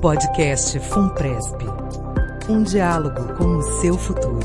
Podcast Funpresp. Um diálogo com o seu futuro.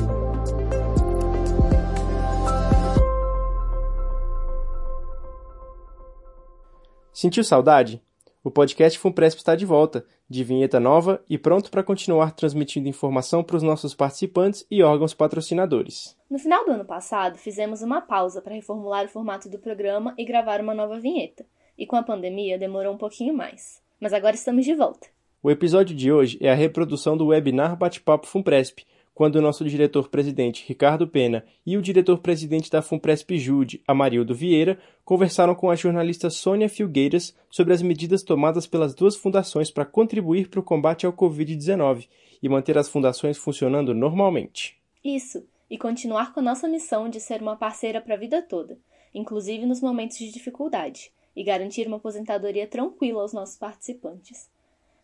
Sentiu saudade? O podcast Funpresp está de volta, de vinheta nova e pronto para continuar transmitindo informação para os nossos participantes e órgãos patrocinadores. No final do ano passado, fizemos uma pausa para reformular o formato do programa e gravar uma nova vinheta. E com a pandemia demorou um pouquinho mais. Mas agora estamos de volta. O episódio de hoje é a reprodução do webinar Bate-Papo Funpresp, quando o nosso diretor-presidente Ricardo Pena e o diretor-presidente da Funpresp Jude, Amarildo Vieira, conversaram com a jornalista Sônia Filgueiras sobre as medidas tomadas pelas duas fundações para contribuir para o combate ao Covid-19 e manter as fundações funcionando normalmente. Isso, e continuar com a nossa missão de ser uma parceira para a vida toda, inclusive nos momentos de dificuldade, e garantir uma aposentadoria tranquila aos nossos participantes.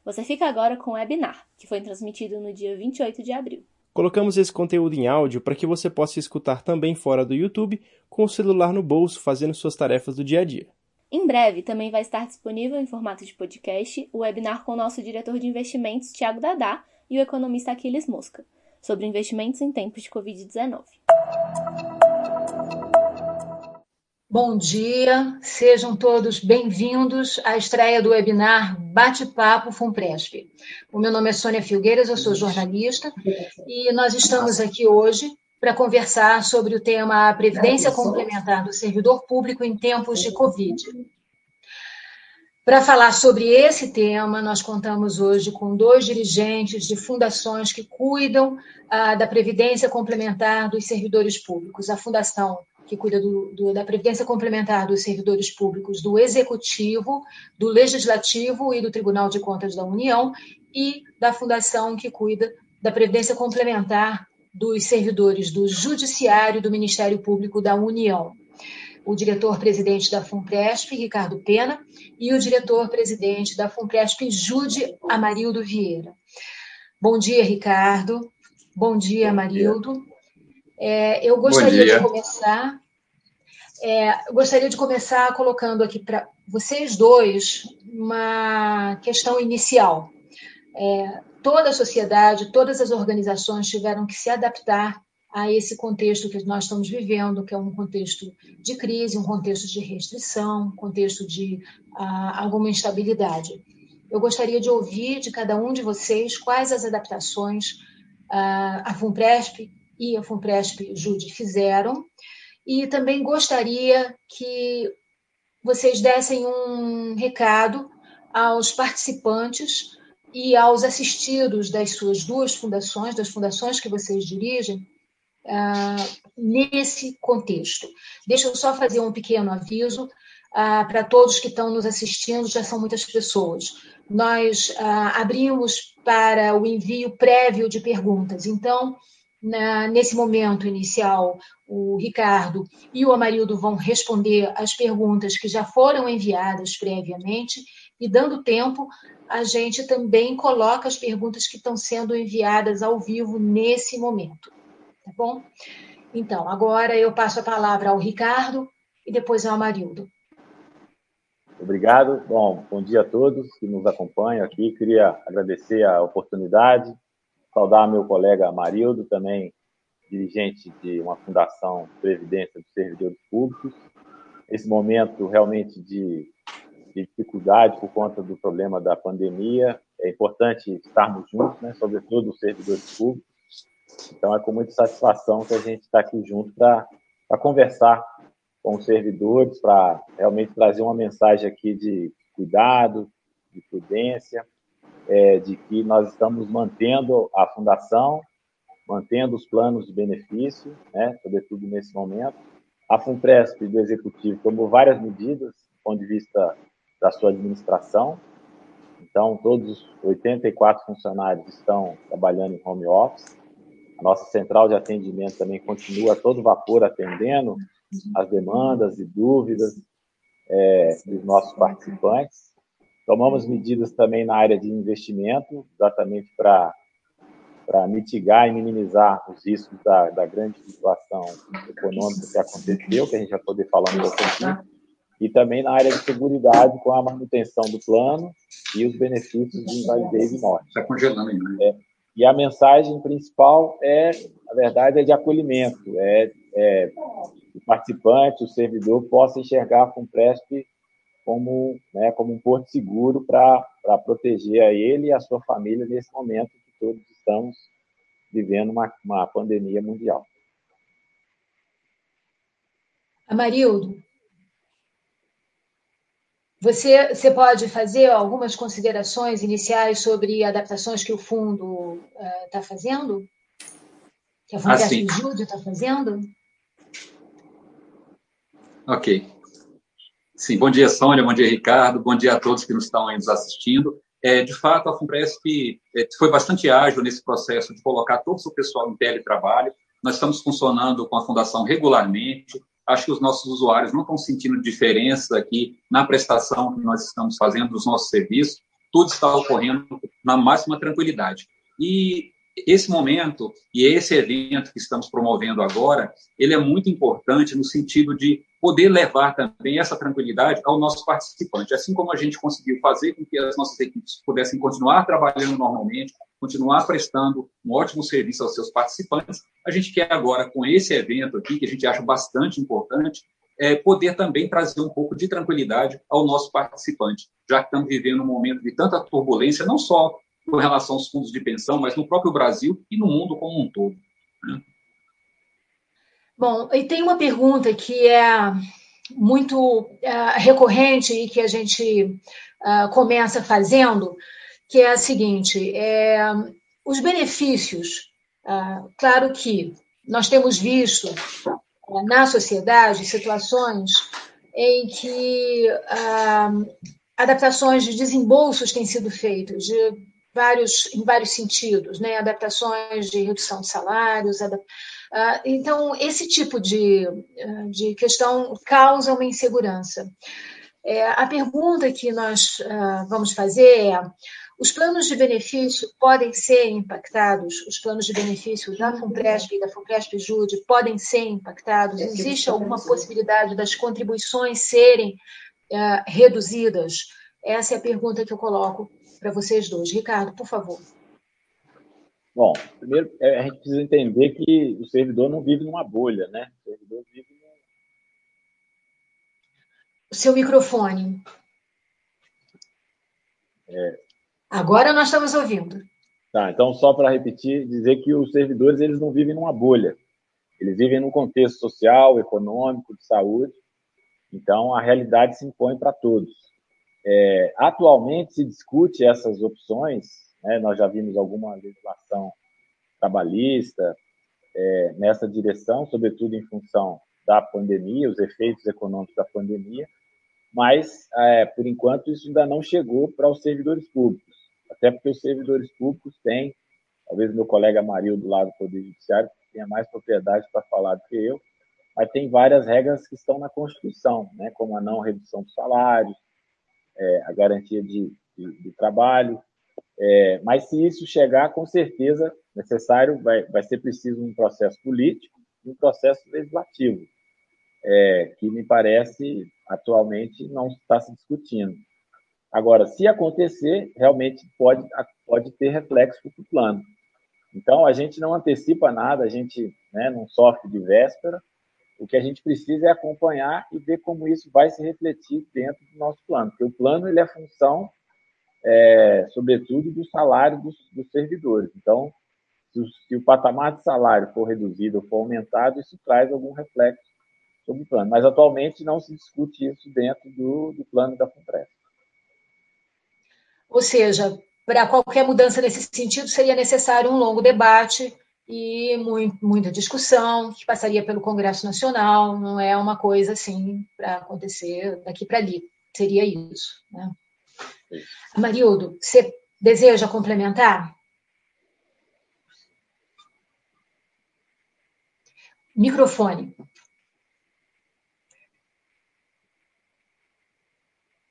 Você fica agora com o webinar, que foi transmitido no dia 28 de abril. Colocamos esse conteúdo em áudio para que você possa escutar também fora do YouTube, com o celular no bolso, fazendo suas tarefas do dia a dia. Em breve também vai estar disponível em formato de podcast o webinar com o nosso diretor de investimentos, Tiago Dadá, e o economista Aquiles Mosca, sobre investimentos em tempos de Covid-19. Bom dia, sejam todos bem-vindos à estreia do webinar Bate-Papo Funpresp. O meu nome é Sônia Filgueiras, eu sou jornalista e nós estamos aqui hoje para conversar sobre o tema Previdência Complementar do Servidor Público em Tempos de Covid. Para falar sobre esse tema, nós contamos hoje com dois dirigentes de fundações que cuidam ah, da Previdência Complementar dos Servidores Públicos. A Fundação que cuida do, do, da Previdência Complementar dos Servidores Públicos do Executivo, do Legislativo e do Tribunal de Contas da União, e da Fundação que cuida da Previdência Complementar dos servidores do Judiciário e do Ministério Público da União. O diretor-presidente da FUNPRESP, Ricardo Pena, e o diretor-presidente da FUNPRESP, Jude Amarildo Vieira. Bom dia, Ricardo. Bom dia, Amarildo. É, eu gostaria de começar. É, gostaria de começar colocando aqui para vocês dois uma questão inicial. É, toda a sociedade, todas as organizações tiveram que se adaptar a esse contexto que nós estamos vivendo, que é um contexto de crise, um contexto de restrição, um contexto de ah, alguma instabilidade. Eu gostaria de ouvir de cada um de vocês quais as adaptações ah, a FUNPRESP e a FUNPRESP Jude fizeram. E também gostaria que vocês dessem um recado aos participantes e aos assistidos das suas duas fundações, das fundações que vocês dirigem, uh, nesse contexto. Deixa eu só fazer um pequeno aviso uh, para todos que estão nos assistindo, já são muitas pessoas. Nós uh, abrimos para o envio prévio de perguntas, então na, nesse momento inicial, o Ricardo e o Amarildo vão responder as perguntas que já foram enviadas previamente, e dando tempo, a gente também coloca as perguntas que estão sendo enviadas ao vivo nesse momento. Tá bom? Então, agora eu passo a palavra ao Ricardo e depois ao Amarildo. Obrigado. Bom, bom dia a todos que nos acompanham aqui. Queria agradecer a oportunidade saudar meu colega Marildo, também dirigente de uma fundação Previdência dos Servidores Públicos. Esse momento realmente de, de, dificuldade por conta do problema da pandemia, é importante estarmos juntos, né, sobretudo os servidores públicos. Então, é com muita satisfação que a gente está aqui junto para conversar com os servidores, para realmente trazer uma mensagem aqui de cuidado, de prudência, é, de que nós estamos mantendo a fundação, mantendo os planos de benefício, né, sobretudo nesse momento. A FUNPRESP do Executivo tomou várias medidas do ponto de vista da sua administração. Então, todos os 84 funcionários estão trabalhando em home office. A nossa central de atendimento também continua a todo vapor atendendo as demandas e dúvidas é, dos nossos participantes. Tomamos medidas também na área de investimento, exatamente para para mitigar e minimizar os riscos da, da, grande situação econômica que aconteceu, que a gente vai poder falar um pouco aqui, e também na área de seguridade com a manutenção do plano e os benefícios de invalidez e morte. Está congelando ainda. Né? É, e a mensagem principal é, na verdade, é de acolhimento, é, é o participante, o servidor possa enxergar a FUNPRESP como, né, como um porto seguro para proteger a ele e a sua família nesse momento que todos estamos vivendo uma, uma pandemia mundial. Amarildo, você, você pode fazer algumas considerações iniciais sobre adaptações que o fundo está uh, fazendo? Que a Fundação ah, Júlio está fazendo? Ok. Sim, bom dia, Sônia, bom dia, Ricardo, bom dia a todos que nos estão nos assistindo. É, de fato, a FUNPRESP é, foi bastante ágil nesse processo de colocar todo o pessoal em teletrabalho. Nós estamos funcionando com a Fundação regularmente, acho que os nossos usuários não estão sentindo diferença aqui na prestação que nós estamos fazendo dos nossos serviços, tudo está ocorrendo na máxima tranquilidade. E esse momento e esse evento que estamos promovendo agora, ele é muito importante no sentido de poder levar também essa tranquilidade ao nosso participante. Assim como a gente conseguiu fazer com que as nossas equipes pudessem continuar trabalhando normalmente, continuar prestando um ótimo serviço aos seus participantes, a gente quer agora, com esse evento aqui, que a gente acha bastante importante, é, poder também trazer um pouco de tranquilidade ao nosso participante, já que estamos vivendo um momento de tanta turbulência, não só com relação aos fundos de pensão, mas no próprio Brasil e no mundo como um todo. Né? Bom, e tem uma pergunta que é muito uh, recorrente e que a gente uh, começa fazendo, que é a seguinte: é, os benefícios, uh, claro que nós temos visto na sociedade situações em que adaptações de desembolsos têm sido feitas, de vários, em vários sentidos, né? adaptações de redução de salários. Adap... Uh, então, esse tipo de, uh, de questão causa uma insegurança. É, a pergunta que nós uh, vamos fazer é: os planos de benefício podem ser impactados? Os planos de benefício da FUNPRESP e da FUNPRESP Jude podem ser impactados? Existe alguma possibilidade das contribuições serem reduzidas? Essa é a pergunta que eu coloco para vocês dois. Ricardo, por favor. Bom, primeiro é, a gente precisa entender que o servidor não vive numa bolha, né? O servidor vive num... O seu microfone. É... Agora nós estamos ouvindo. Tá, então só para repetir, dizer que os servidores eles não vivem numa bolha. Eles vivem num contexto social, econômico, de saúde. Então a realidade se impõe para todos. É, atualmente se discute essas opções, né, nós já vimos alguma legislação trabalhista é, nessa direção, sobretudo em função da pandemia, os efeitos econômicos da pandemia, mas, é, por enquanto, isso ainda não chegou para os servidores públicos, até porque os servidores públicos têm, talvez meu colega Mario do lado do Poder Judiciário tenha mais propriedade para falar do que eu, mas tem várias regras que estão na Constituição, né, como a não redução dos salários, é, a garantia de, de, de trabalho. É, mas se isso chegar, com certeza necessário, vai, vai ser preciso um processo político e um processo legislativo, é, que me parece atualmente não está se discutindo. Agora, se acontecer, realmente pode, pode ter reflexo para o plano. Então, a gente não antecipa nada, a gente né, não sofre de véspera, o que a gente precisa é acompanhar e ver como isso vai se refletir dentro do nosso plano, porque o plano ele é função, é, sobretudo, do salário dos, dos servidores. Então, se o, se o, patamar de salário for reduzido ou for aumentado, isso traz algum reflexo sobre o plano. Mas, atualmente, não se discute isso dentro do, do plano da FUNPRES. Ou seja, para qualquer mudança nesse sentido, seria necessário um longo debate e muito, muita discussão, que passaria pelo Congresso Nacional, não é uma coisa assim para acontecer daqui para ali. Seria isso. Né? Marildo, você deseja complementar? Microfone.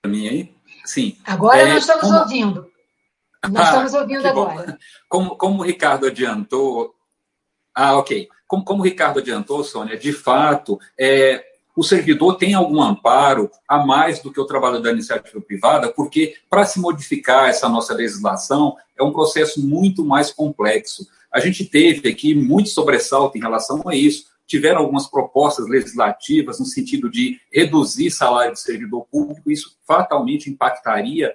Para mim aí? Sim. Agora é, nós estamos como... ouvindo. Nós ah, estamos ouvindo agora. Como, como o Ricardo adiantou, ah, ok. Como, como o Ricardo adiantou, Sônia, de fato, é, o servidor tem algum amparo a mais do que o trabalho da iniciativa privada, porque para se modificar essa nossa legislação é um processo muito mais complexo. A gente teve aqui muito sobressalto em relação a isso. Tiveram algumas propostas legislativas no sentido de reduzir salário de servidor público, isso fatalmente impactaria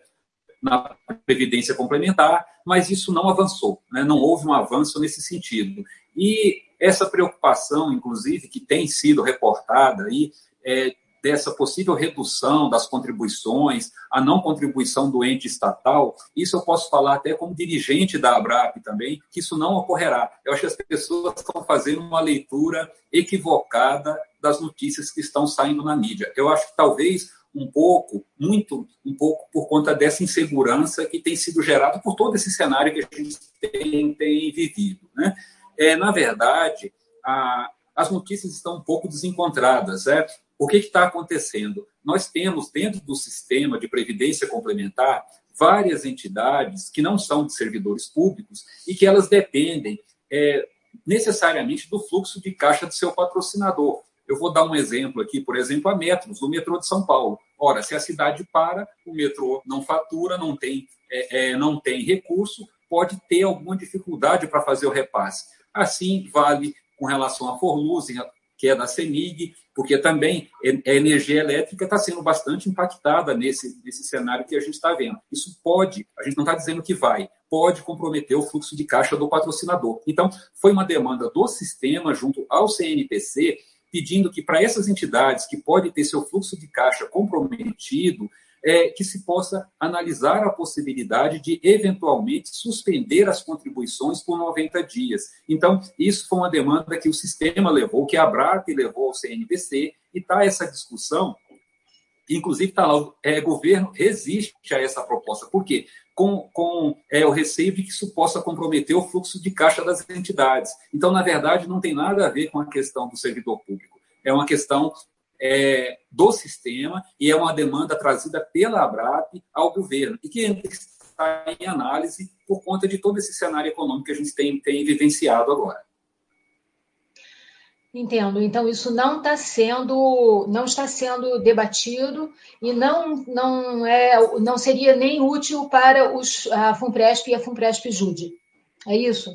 na previdência complementar, mas isso não avançou, né? não houve um avanço nesse sentido. E essa preocupação, inclusive, que tem sido reportada aí, é, dessa possível redução das contribuições, a não contribuição do ente estatal, isso eu posso falar até como dirigente da ABRAP também, que isso não ocorrerá. Eu acho que as pessoas estão fazendo uma leitura equivocada das notícias que estão saindo na mídia. Eu acho que talvez um pouco, muito, um pouco por conta dessa insegurança que tem sido gerada por todo esse cenário que a gente tem, tem vivido. Né? É, na verdade, a, as notícias estão um pouco desencontradas. Certo? O que está acontecendo? Nós temos, dentro do sistema de previdência complementar, várias entidades que não são de servidores públicos e que elas dependem é, necessariamente do fluxo de caixa do seu patrocinador. Eu vou dar um exemplo aqui, por exemplo, a Metros, do metrô de São Paulo. Ora, se a cidade para, o metrô não fatura, não tem, é, é, não tem recurso, pode ter alguma dificuldade para fazer o repasse. Assim, vale com relação à Forluz, que é da CEMIG, porque também a energia elétrica está sendo bastante impactada nesse, nesse cenário que a gente está vendo. Isso pode, a gente não está dizendo que vai, pode comprometer o fluxo de caixa do patrocinador. Então, foi uma demanda do sistema junto ao CNPC pedindo que para essas entidades que podem ter seu fluxo de caixa comprometido, é, que se possa analisar a possibilidade de, eventualmente, suspender as contribuições por 90 dias. Então, isso foi uma demanda que o sistema levou, que a ABRAP levou ao CNPC, e está essa discussão. Inclusive, está lá, é, governo resiste a essa proposta. Por quê? Com, com é, o receio de que isso possa comprometer o fluxo de caixa das entidades. Então, na verdade, não tem nada a ver com a questão do servidor público. É uma questão é, do sistema e é uma demanda trazida pela ABRAP ao governo e que está em análise por conta de todo esse cenário econômico que a gente tem, tem vivenciado agora. Entendo. Então isso não está sendo, não está sendo debatido e não não é, não seria nem útil para os a Funpresp e a Funpresp Jude. É isso?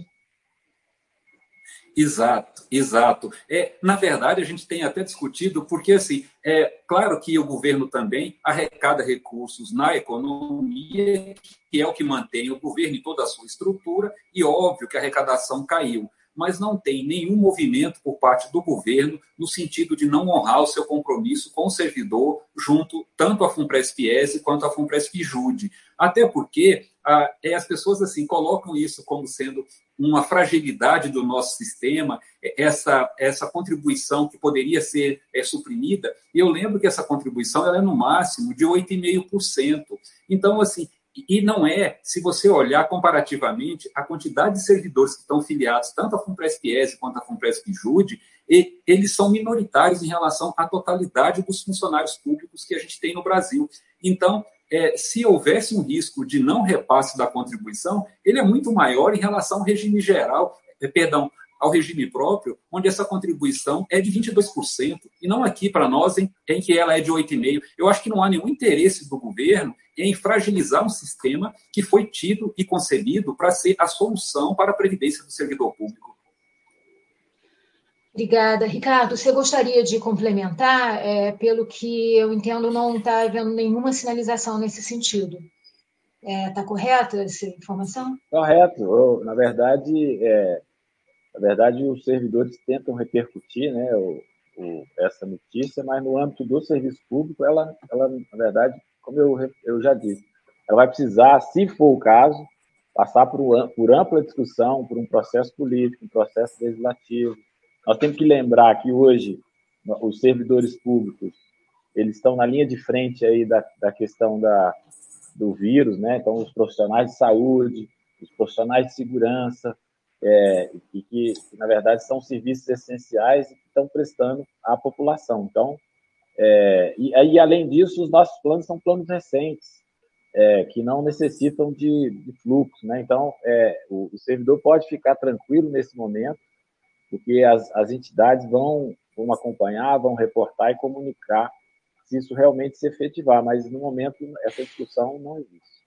Exato, exato. É, na verdade, a gente tem até discutido, porque, assim, é claro que o governo também arrecada recursos na economia, que é o que mantém o governo e toda a sua estrutura, e óbvio que a arrecadação caiu mas não tem nenhum movimento por parte do governo no sentido de não honrar o seu compromisso com o servidor junto tanto à Funpresp-ESE quanto à Funpresp-JUDE. Até porque ah, é, as pessoas assim colocam isso como sendo uma fragilidade do nosso sistema, é, essa, essa contribuição que poderia ser é, suprimida. E eu lembro que essa contribuição ela é no máximo de 8,5%. Então, assim, e não é, se você olhar comparativamente, a quantidade de servidores que estão filiados tanto à Funpresp-ESE quanto à Funpresp-JUDE, eles são minoritários em relação à totalidade dos funcionários públicos que a gente tem no Brasil. Então, é, se houvesse um risco de não repasse da contribuição, ele é muito maior em relação ao regime geral, é, perdão, ao regime próprio, onde essa contribuição é de 22%, e não aqui para nós, em, em que ela é de 8,5%. Eu acho que não há nenhum interesse do governo em fragilizar um sistema que foi tido e concebido para ser a solução para a previdência do servidor público. Obrigada. Ricardo, você gostaria de complementar? É, pelo que eu entendo, não está havendo nenhuma sinalização nesse sentido. Está é, tá correta essa informação? Correto. Eu, na verdade, é, na verdade, os servidores tentam repercutir né, o, o, essa notícia, mas no âmbito do serviço público, ela, ela na verdade, como eu, eu já disse, ela vai precisar, se for o caso, passar por, por ampla discussão, por um processo político, um processo legislativo. Nós temos que lembrar que hoje os servidores públicos eles estão na linha de frente aí da, da questão da, do vírus, né? Então, os profissionais de saúde, os profissionais de segurança, é, e que, na verdade, são serviços essenciais que estão prestando à população. Então, é, e, e, além disso, os nossos planos são planos recentes, é, que não necessitam de, de fluxo. Né? Então, é, o, o, servidor pode ficar tranquilo nesse momento, porque as, as entidades vão, vão acompanhar, vão reportar e comunicar se isso realmente se efetivar, mas no momento essa discussão não existe.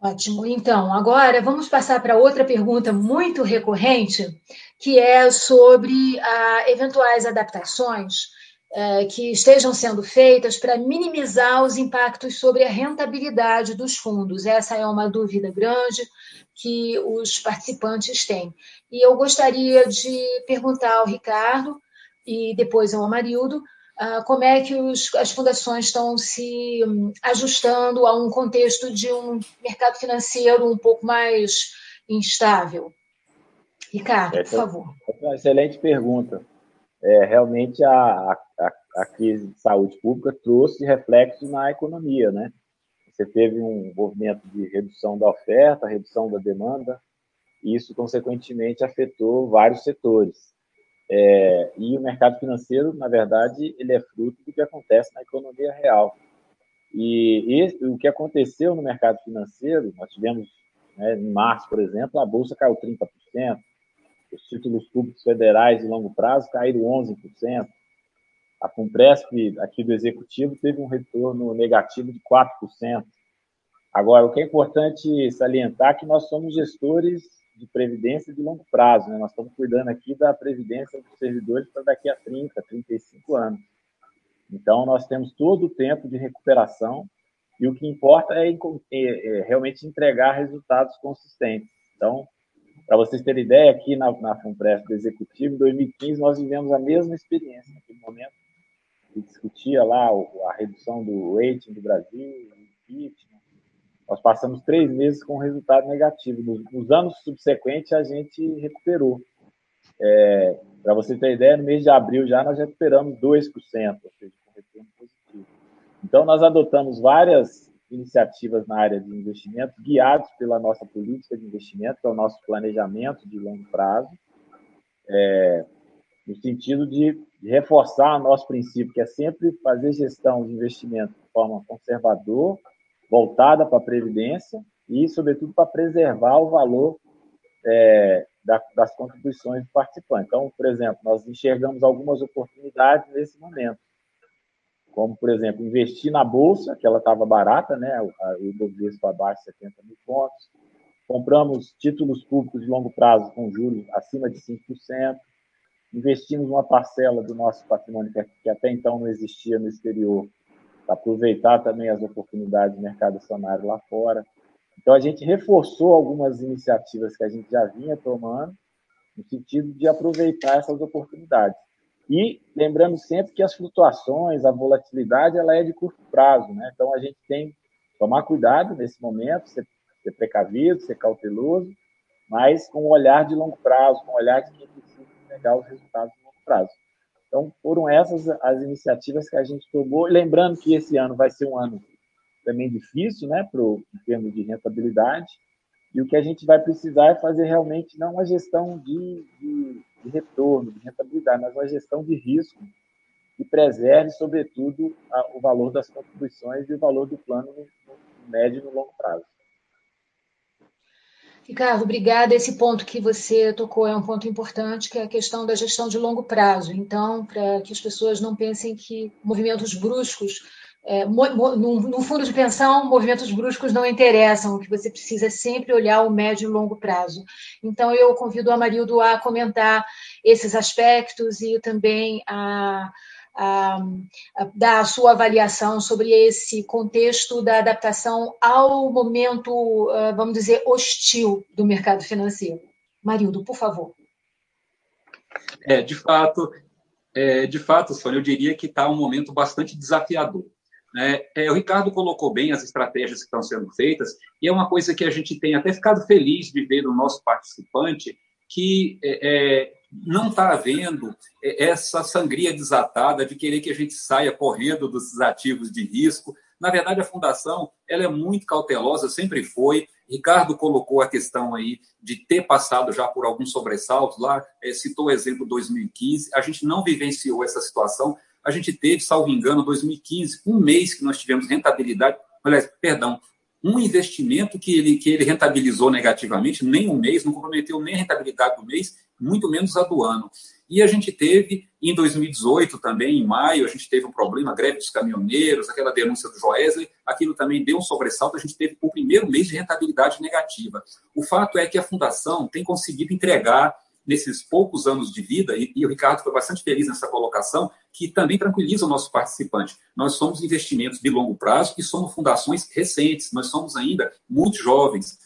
Ótimo. Então, agora vamos passar para outra pergunta muito recorrente, que é sobre ah, eventuais adaptações que estejam sendo feitas para minimizar os impactos sobre a rentabilidade dos fundos. Essa é uma dúvida grande que os participantes têm. E eu gostaria de perguntar ao Ricardo e depois ao Amarildo ah, como é que os, as fundações estão se hum, ajustando a um contexto de um mercado financeiro um pouco mais instável? Ricardo, por favor. É uma excelente pergunta. É, realmente a, a, a, crise de saúde pública trouxe reflexos na economia, né? Você teve um movimento de redução da oferta, redução da demanda, e isso, consequentemente, afetou vários setores. É, e o mercado financeiro, na verdade, ele é fruto do que acontece na economia real. E, e o que aconteceu no mercado financeiro, nós tivemos, né, em março, por exemplo, a bolsa caiu 30%, os títulos públicos federais de longo prazo caíram 11%, a Compresp, aqui do Executivo, teve um retorno negativo de 4%. Agora, o que é importante salientar é que nós somos gestores de previdência de longo prazo. Né? Nós estamos cuidando aqui da previdência dos servidores para daqui a 30, 35 anos. Então, nós temos todo o tempo de recuperação e o que importa é, é, é realmente entregar resultados consistentes. Então, para vocês terem ideia, aqui na, na FUNPRESP do Executivo, em 2015, nós vivemos a mesma experiência. Naquele momento, que discutia lá a redução do rating do Brasil, impeachment, nós passamos três meses com resultado negativo. Nos, nos anos subsequentes, a gente recuperou. É, Para você ter ideia, no mês de abril já nós recuperamos 2%, ou seja, com retorno positivo. Então, nós adotamos várias iniciativas na área de investimento, guiados pela nossa política de investimento, que é o nosso planejamento de longo prazo, é, no sentido de reforçar o nosso princípio, que é sempre fazer gestão de investimento de forma conservadora, voltada para a Previdência e, sobretudo, para preservar o valor é, da, das contribuições do participante. Então, por exemplo, nós enxergamos algumas oportunidades nesse momento, como, por exemplo, investir na Bolsa, que ela estava barata, né? o Ibovespa abaixo de 70 mil pontos, compramos títulos públicos de longo prazo com juros acima de 5%, investimos uma parcela do nosso patrimônio que até então não existia no exterior aproveitar também as oportunidades do mercado acionário lá fora. Então, a gente reforçou algumas iniciativas que a gente já vinha tomando, no sentido de aproveitar essas oportunidades. E lembrando sempre que as flutuações, a volatilidade, ela é de curto prazo, né? Então, a gente tem que tomar cuidado nesse momento, ser, ser precavido, ser cauteloso, mas com um olhar de longo prazo, com um olhar de quem pegar os resultados de longo prazo. Então, foram essas as iniciativas que a gente tomou. Lembrando que esse ano vai ser um ano também difícil, né, pro, em termos de rentabilidade. E o que a gente vai precisar é fazer realmente não uma gestão de, de, de retorno, de rentabilidade, mas uma gestão de risco que preserve, sobretudo, a, o valor das contribuições e o valor do plano no, no médio e no longo prazo. Ricardo, obrigada. Esse ponto que você tocou é um ponto importante, que é a questão da gestão de longo prazo. Então, para que as pessoas não pensem que movimentos bruscos, é, no, fundo de pensão, movimentos bruscos não interessam, que você precisa sempre olhar o médio e longo prazo. Então, eu convido o Amarildo a comentar esses aspectos e também a a, dar a sua avaliação sobre esse contexto da adaptação ao momento, ah, vamos dizer, hostil do mercado financeiro. Marildo, por favor. É, de fato, é, de fato, Sônia, eu diria que está um momento bastante desafiador. Né? É, o Ricardo colocou bem as estratégias que estão sendo feitas, e é uma coisa que a gente tem até ficado feliz de ver no nosso participante, que é, é não está havendo essa sangria desatada de querer que a gente saia correndo dos ativos de risco. Na verdade, a fundação ela é muito cautelosa, sempre foi. Ricardo colocou a questão aí de ter passado já por alguns sobressaltos lá, é, citou o exemplo 2015. A gente não vivenciou essa situação. A gente teve, salvo engano, 2015, um mês que nós tivemos rentabilidade, aliás, perdão, um investimento que ele, que ele rentabilizou negativamente, nem um mês, não comprometeu nem a rentabilidade do mês, muito menos a do ano. E a gente teve, em 2018 também, em maio, a gente teve um problema, greve dos caminhoneiros, aquela denúncia do Joesley, aquilo também deu um sobressalto, a gente teve o primeiro mês de rentabilidade negativa. O fato é que a Fundação tem conseguido entregar nesses poucos anos de vida, e, e, o Ricardo foi bastante feliz nessa colocação, que também tranquiliza o nosso participante. Nós somos investimentos de longo prazo e somos fundações recentes, nós somos ainda muito jovens.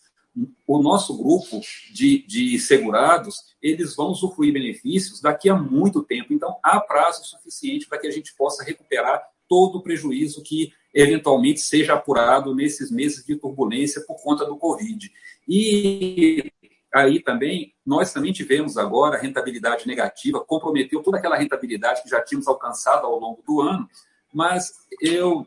O nosso grupo de, de segurados, eles vão usufruir benefícios daqui a muito tempo. Então, há prazo suficiente para que a gente possa recuperar todo o prejuízo que eventualmente seja apurado nesses meses de turbulência por conta do Covid. E aí também, nós também tivemos agora rentabilidade negativa, comprometeu toda aquela rentabilidade que já tínhamos alcançado ao longo do ano, mas eu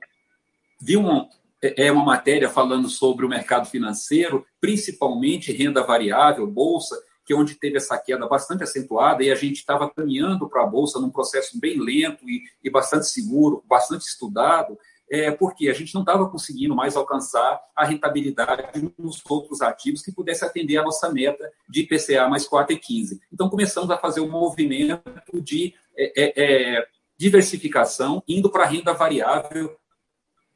vi uma, é uma matéria falando sobre o mercado financeiro, principalmente renda variável, bolsa, que é onde teve essa queda bastante acentuada, e a gente estava caminhando para a Bolsa num processo bem lento e, e bastante seguro, bastante estudado, é, porque a gente não estava conseguindo mais alcançar a rentabilidade nos outros ativos que pudesse atender a nossa meta de IPCA mais 4,15. Então, começamos a fazer um movimento de é, é, é diversificação, indo para a renda variável,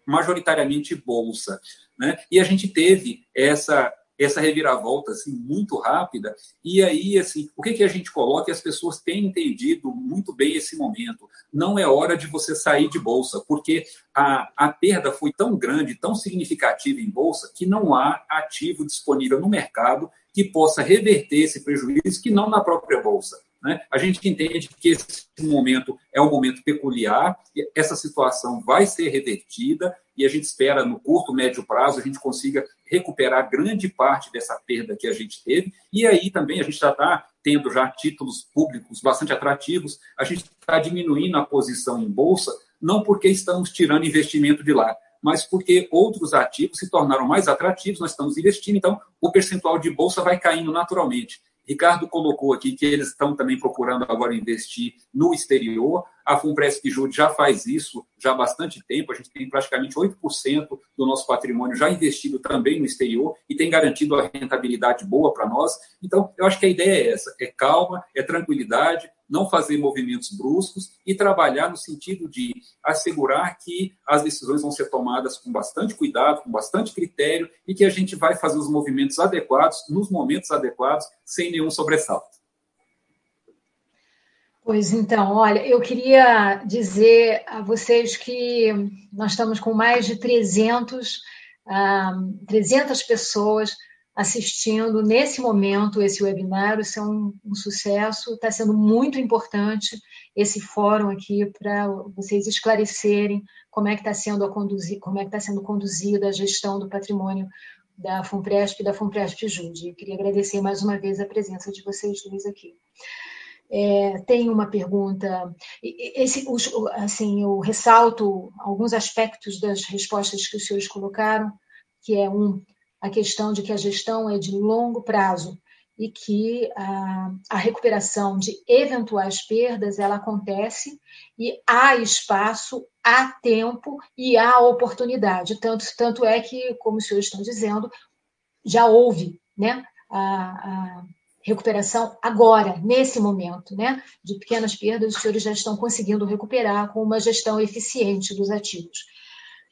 majoritariamente bolsa. Né? E a gente teve essa essa reviravolta assim muito rápida. E aí assim o que que a gente coloca e as pessoas têm entendido muito bem esse momento. Não é hora de você sair de bolsa porque a, a perda foi tão grande tão significativa em bolsa que não há ativo disponível no mercado que possa reverter esse prejuízo que não na própria bolsa né? A gente entende que esse momento é um momento peculiar, essa situação vai ser revertida e a gente espera, no curto, médio prazo, a gente consiga recuperar grande parte dessa perda que a gente teve. E aí também a gente já está tendo já títulos públicos bastante atrativos, a gente está diminuindo a posição em bolsa, não porque estamos tirando investimento de lá, mas porque outros ativos se tornaram mais atrativos, nós estamos investindo, então o percentual de bolsa vai caindo naturalmente. Ricardo colocou aqui que eles estão também procurando agora investir no exterior. A Funpresp Jude já faz isso já há bastante tempo. A gente tem praticamente 8% do nosso patrimônio já investido também no exterior e tem garantido a rentabilidade boa para nós. Então, eu acho que a ideia é essa: é calma, é tranquilidade, não fazer movimentos bruscos e trabalhar no sentido de assegurar que as decisões vão ser tomadas com bastante cuidado, com bastante critério e que a gente vai fazer os movimentos adequados, nos momentos adequados, sem nenhum sobressalto. Pois então, olha, eu queria dizer a vocês que nós estamos com mais de 300, 300 pessoas assistindo nesse momento esse webinar. Isso é um, um sucesso, está sendo muito importante esse fórum aqui para vocês esclarecerem como é que está sendo a conduzir, como é que está sendo conduzida a gestão do patrimônio da Funpresp e da Funpresp Jude. Eu queria agradecer mais uma vez a presença de vocês dois aqui. É, tem uma pergunta, esse, assim, eu ressalto alguns aspectos das respostas que os senhores colocaram, que é um, a questão de que a gestão é de longo prazo e que a, a recuperação de eventuais perdas ela acontece e há espaço, há tempo e há oportunidade. Tanto, tanto é que, como os senhores estão dizendo, já houve né, a, a recuperação agora, nesse momento, né? De pequenas perdas, os senhores já estão conseguindo recuperar com uma gestão eficiente dos ativos.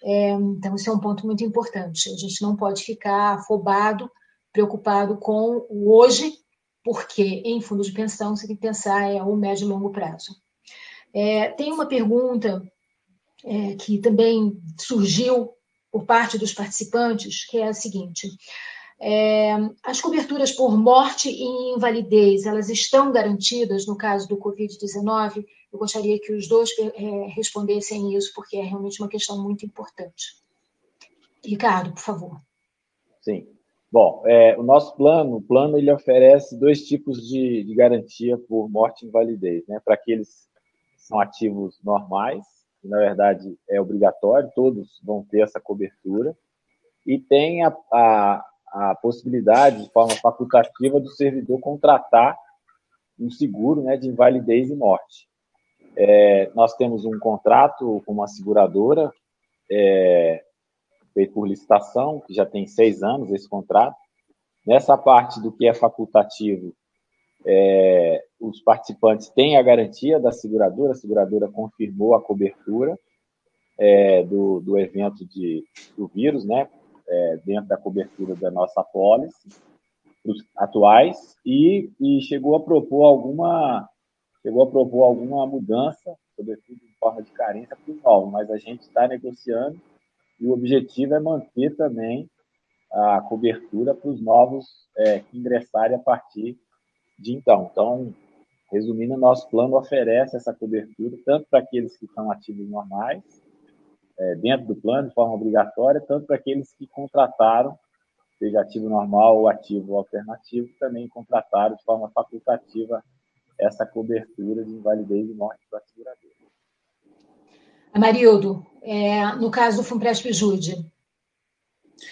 É, então, isso é um ponto muito importante. A gente não pode ficar afobado, preocupado com o hoje, porque em fundos de pensão você tem que pensar é o médio e longo prazo. É, tem uma pergunta é, que também surgiu por parte dos participantes, que é a seguinte: é, as coberturas por morte e invalidez, elas estão garantidas no caso do Covid-19? Eu gostaria que os dois é, respondessem isso, porque é realmente uma questão muito importante. Ricardo, por favor. Sim. Bom, é, o nosso plano, o plano ele oferece dois tipos de, de garantia por morte e invalidez, né? Para aqueles que são ativos normais, que na verdade é obrigatório, todos vão ter essa cobertura, e tem a, a, a possibilidade, de forma facultativa, do servidor contratar um seguro né, de invalidez e morte. É, nós temos um contrato com uma seguradora, é, feito por licitação, que já tem seis anos esse contrato. Nessa parte do que é facultativo, É, os participantes têm a garantia da seguradora, a seguradora confirmou a cobertura é, do, do evento de, do vírus, né, é, dentro da cobertura da nossa apólice, os atuais, e, e chegou a propor alguma chegou a propor alguma mudança, sobretudo em forma de carência novos, mas a gente está negociando e o objetivo é manter também a cobertura para os novos é, que ingressarem a partir de então. Então, resumindo, nosso plano oferece essa cobertura tanto para aqueles que estão ativos normais, é, dentro do plano, de forma obrigatória, tanto para aqueles que contrataram, seja ativo normal ou ativo alternativo, também contrataram de forma facultativa essa cobertura de invalidez e morte para a seguradora. Amarildo, é, no caso do Fumpresp Jude,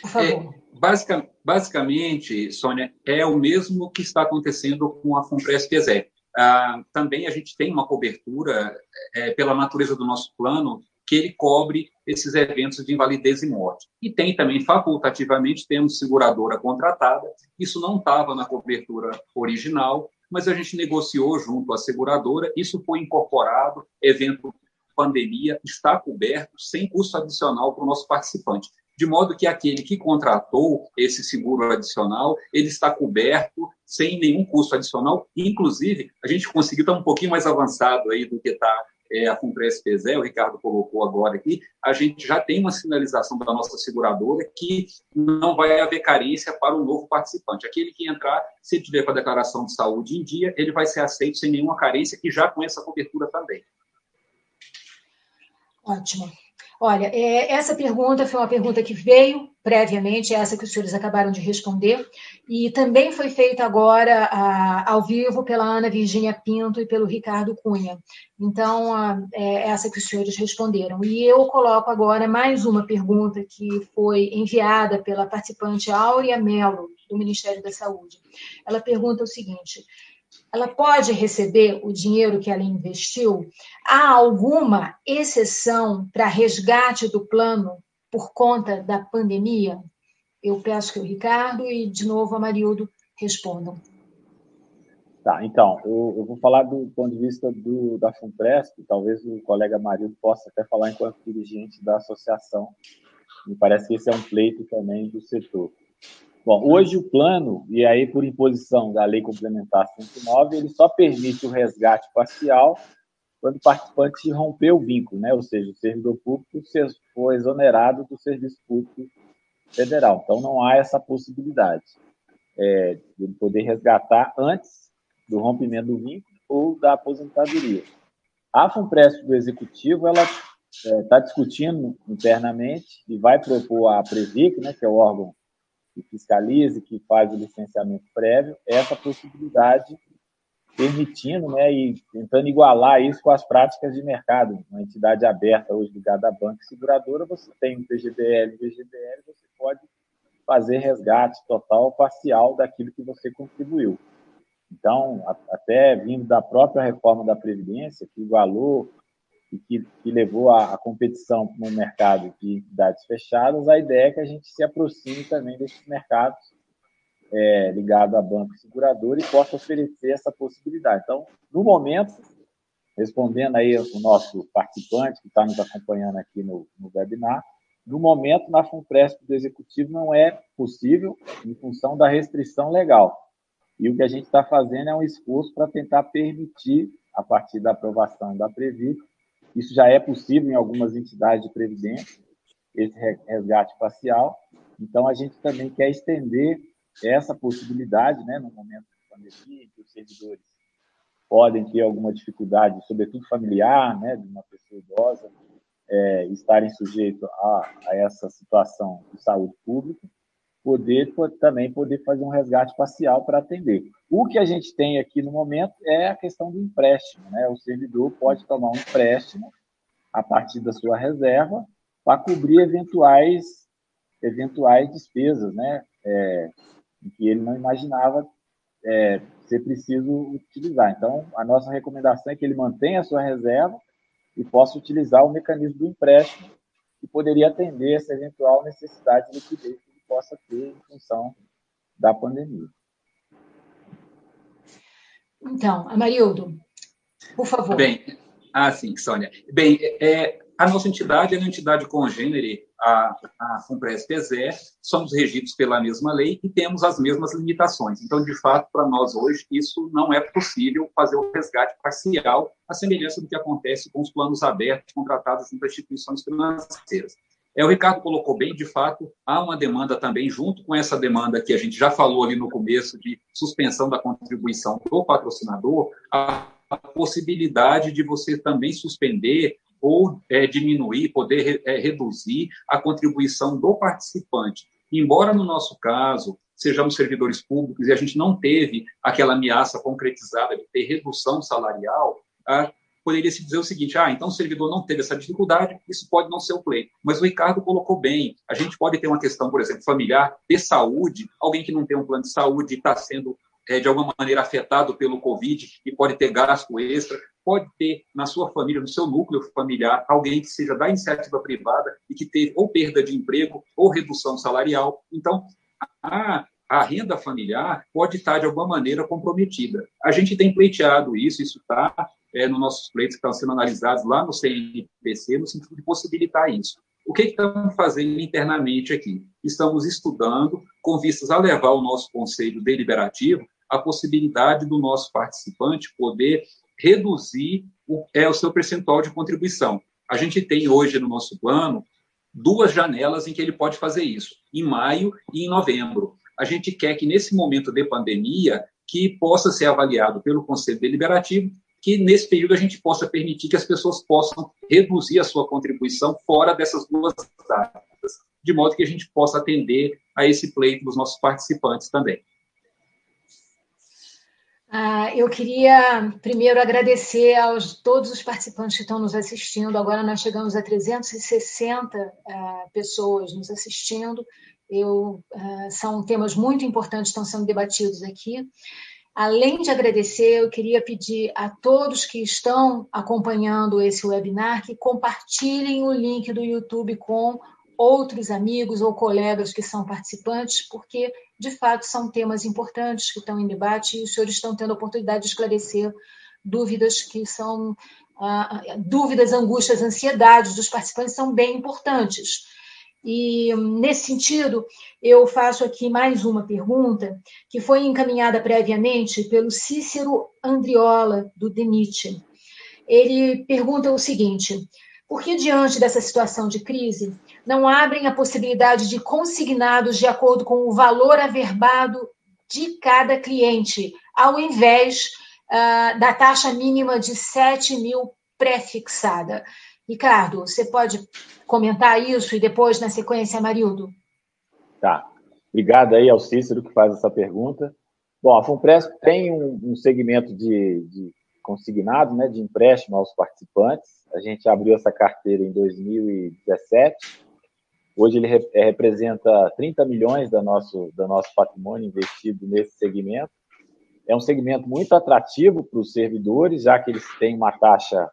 por favor. É, basic, basicamente, Sônia, é o mesmo que está acontecendo com a Fumpresp Exec. Ah, também a gente tem uma cobertura, é, pela natureza do nosso plano, que ele cobre esses eventos de invalidez e morte. E tem também, facultativamente, temos seguradora contratada. Isso não estava na cobertura original, mas a gente negociou junto à seguradora, isso foi incorporado, evento pandemia está coberto sem custo adicional para o nosso participante. De modo que aquele que contratou esse seguro adicional, ele está coberto sem nenhum custo adicional. Inclusive, a gente conseguiu estar um pouquinho mais avançado aí do que está é, a Fumpress PZE, o Ricardo colocou agora aqui, a gente já tem uma sinalização da nossa seguradora que não vai haver carência para o novo participante. Aquele que entrar, se tiver com a declaração de saúde em dia, ele vai ser aceito sem nenhuma carência e já com essa cobertura também. Ótimo. Olha, é, essa pergunta foi uma pergunta que veio previamente, essa que os senhores acabaram de responder, e também foi feita agora a, ao vivo pela Ana Virginia Pinto e pelo Ricardo Cunha. Então, a, é essa que os senhores responderam. E eu coloco agora mais uma pergunta que foi enviada pela participante Áurea Mello, do Ministério da Saúde. Ela pergunta o seguinte: ela pode receber o dinheiro que ela investiu? Há alguma exceção para resgate do plano por conta da pandemia? Eu peço que o Ricardo e, de novo, a Marildo respondam. Tá, então, eu, eu, vou falar do ponto de vista do, da FUNPRESP, talvez o colega Marildo possa até falar enquanto dirigente da associação. Me parece que esse é um pleito também do setor. Bom, hoje o plano, e aí por imposição da Lei Complementar 109, ele só permite o resgate parcial quando o participante romper o vínculo, né? ou seja, o servidor público for exonerado do serviço público federal. Então, não há essa possibilidade é, de ele poder resgatar antes do rompimento do vínculo ou da aposentadoria. A FUNPRESP do Executivo, ela está é, tá discutindo internamente e vai propor à Previc, né, que é o órgão que fiscaliza, que faz o licenciamento prévio, essa possibilidade permitindo né, e tentando igualar isso com as práticas de mercado. Uma entidade aberta hoje ligada à banca e seguradora, você tem um PGBL e VGBL, você pode fazer resgate total ou parcial daquilo que você contribuiu. Então, até vindo da própria reforma da Previdência, que igualou e que, que levou a, a competição no mercado de entidades fechadas, a ideia é que a gente se aproxime também desses mercados é, ligados a banco e segurador e possa oferecer essa possibilidade. Então, no momento, respondendo aí o nosso participante que está nos acompanhando aqui no, no webinar, no momento, na FUNPRESP do Executivo não é possível em função da restrição legal. E o que a gente está fazendo é um esforço para tentar permitir, a partir da aprovação da Previc, isso já é possível em algumas entidades de previdência, esse resgate parcial. Então, a gente também quer estender essa possibilidade, né, no momento de pandemia, em que os servidores podem ter alguma dificuldade, sobretudo familiar, né, de uma pessoa idosa, é, estarem sujeitos a, a, essa situação de saúde pública, poder também poder fazer um resgate parcial para atender. O que a gente tem aqui no momento é a questão do empréstimo, né? O servidor pode tomar um empréstimo a partir da sua reserva para cobrir eventuais eventuais despesas, né? É, que ele não imaginava é, ser preciso utilizar. Então, a nossa recomendação é que ele mantenha a sua reserva e possa utilizar o mecanismo do empréstimo que poderia atender essa eventual necessidade de liquidez possa ter em função da pandemia. Então, Amarildo, por favor. Bem, ah, sim, Sônia. Bem, é, a nossa entidade é uma entidade congênere a, a FUNPRES-PESE, somos regidos pela mesma lei e temos as mesmas limitações. Então, de fato, para nós hoje, isso não é possível fazer o resgate parcial, a semelhança do que acontece com os planos abertos contratados junto às instituições financeiras. É, o Ricardo colocou bem, de fato, há uma demanda também, junto com essa demanda que a gente já falou ali no começo, de suspensão da contribuição do patrocinador, a possibilidade de você também suspender ou é, diminuir, poder é, reduzir a contribuição do participante. Embora no nosso caso sejamos servidores públicos e a gente não teve aquela ameaça concretizada de ter redução salarial, a, poderia se dizer o seguinte: ah, então o servidor não teve essa dificuldade, isso pode não ser o pleito. Mas o Ricardo colocou bem: a gente pode ter uma questão, por exemplo, familiar, de saúde, alguém que não tem um plano de saúde está sendo é, de alguma maneira afetado pelo Covid e pode ter gasto extra, pode ter na sua família, no seu núcleo familiar, alguém que seja da iniciativa privada e que teve ou perda de emprego ou redução salarial. Então, a, a renda familiar pode estar, de alguma maneira, comprometida. A gente tem pleiteado isso, isso está é, nos nossos pleitos que estão sendo analisados lá no CNPC, no sentido de possibilitar isso. O que, que estamos fazendo internamente aqui? Estamos estudando, com vistas a levar o nosso conselho deliberativo a possibilidade do nosso participante poder reduzir o, é, o seu percentual de contribuição. A gente tem hoje no nosso plano duas janelas em que ele pode fazer isso, em maio e em novembro. A gente quer que nesse momento de pandemia que possa ser avaliado pelo Conselho Deliberativo, que nesse período a gente possa permitir que as pessoas possam reduzir a sua contribuição fora dessas duas datas, de modo que a gente possa atender a esse pleito dos nossos participantes também. Ah, eu queria primeiro agradecer aos todos os participantes que estão nos assistindo. Agora nós chegamos a 360 ah, pessoas nos assistindo. Eu, ah, são temas muito importantes que estão sendo debatidos aqui. Além de agradecer, eu queria pedir a todos que estão acompanhando esse webinar que compartilhem o link do YouTube com outros amigos ou colegas que são participantes, porque, de fato, são temas importantes que estão em debate e os senhores estão tendo a oportunidade de esclarecer dúvidas que são ah, dúvidas, angústias, ansiedades dos participantes são bem importantes. E, nesse sentido, eu faço aqui mais uma pergunta, que foi encaminhada previamente pelo Cícero Andriola, do DENIT. Ele pergunta o seguinte: por que, diante dessa situação de crise, não abrem a possibilidade de consignados de acordo com o valor averbado de cada cliente, ao invés uh, da taxa mínima de 7 mil pré-fixada. Ricardo, você pode comentar isso e depois, na sequência, Marildo? Tá. Obrigado aí ao Cícero que faz essa pergunta. Bom, a FUNPRESP tem um, um segmento de, de consignado, né, de empréstimo aos participantes. A gente abriu essa carteira em 2017 Hoje ele é, representa 30 milhões nosso, do nosso patrimônio investido nesse segmento. É um segmento muito atrativo para os servidores, já que eles têm uma taxa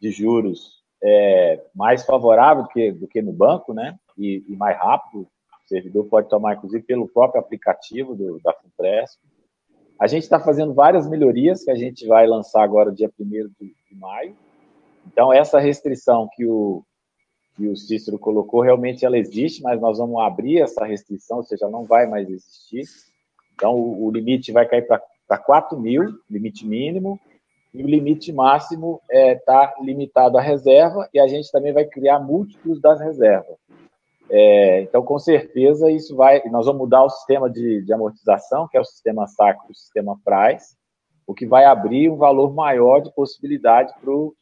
de juros é, mais favorável do que, do que no banco, né? E, e, mais rápido. O servidor pode tomar, inclusive, pelo próprio aplicativo do, da Funpresp. A gente está fazendo várias melhorias que a gente vai lançar agora, dia 1 de, de maio. Então, essa restrição que o, que o Cícero colocou, realmente ela existe, mas nós vamos abrir essa restrição, ou seja, não vai mais existir. Então, o, o limite vai cair para 4 mil, limite mínimo, e o limite máximo está é, tá limitado à reserva, e a gente também vai criar múltiplos das reservas. É, então, com certeza, isso vai. Nós vamos mudar o sistema de, de amortização, que é o sistema SAC, o sistema PRAIS, o que vai abrir um valor maior de possibilidade para o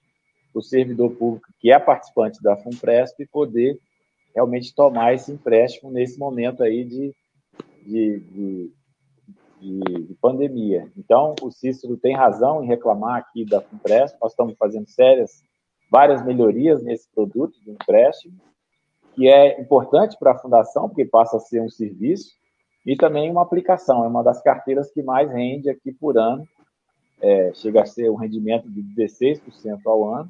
servidor público que é participante da FUNPRESP poder realmente tomar esse empréstimo nesse momento aí de, de, de, de, de pandemia. Então, o Cícero tem razão em reclamar aqui da FUNPRESP, nós estamos fazendo sérias, várias melhorias nesse produto de empréstimo, que é importante para a Fundação, porque passa a ser um serviço, e também uma aplicação, é uma das carteiras que mais rende aqui por ano, é, chega a ser um rendimento de 16% ao ano,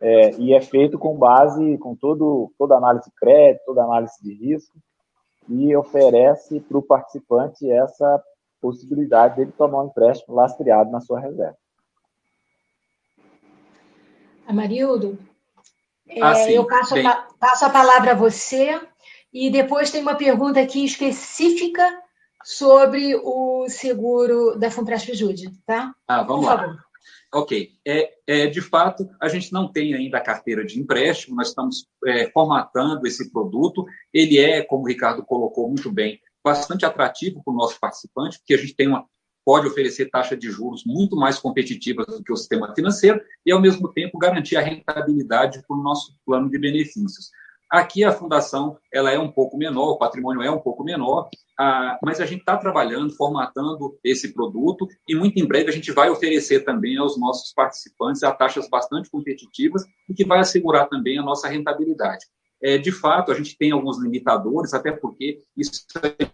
é, e é feito com base, com todo, toda análise de crédito, toda análise de risco, e oferece para o participante essa possibilidade dele tomar um empréstimo lastreado na sua reserva. Amarildo, ah, é, eu passo, a, passo a palavra a você e depois tem uma pergunta aqui específica sobre o seguro da Funpresp Jude, tá? Ah, vamos Por lá. Favor. Ok. É, é, de fato, a gente não tem ainda a carteira de empréstimo, nós estamos é, formatando esse produto. Ele é, como o Ricardo colocou muito bem, bastante atrativo para o nosso participante, porque a gente tem uma, pode oferecer taxa de juros muito mais competitivas do que o sistema financeiro e, ao mesmo tempo, garantir a rentabilidade para o nosso plano de benefícios. Aqui a fundação ela é um pouco menor, o patrimônio é um pouco menor, ah, mas a gente está trabalhando, formatando esse produto e muito em breve a gente vai oferecer também aos nossos participantes a taxas bastante competitivas e que vai assegurar também a nossa rentabilidade. É, de fato, a gente tem alguns limitadores, até porque isso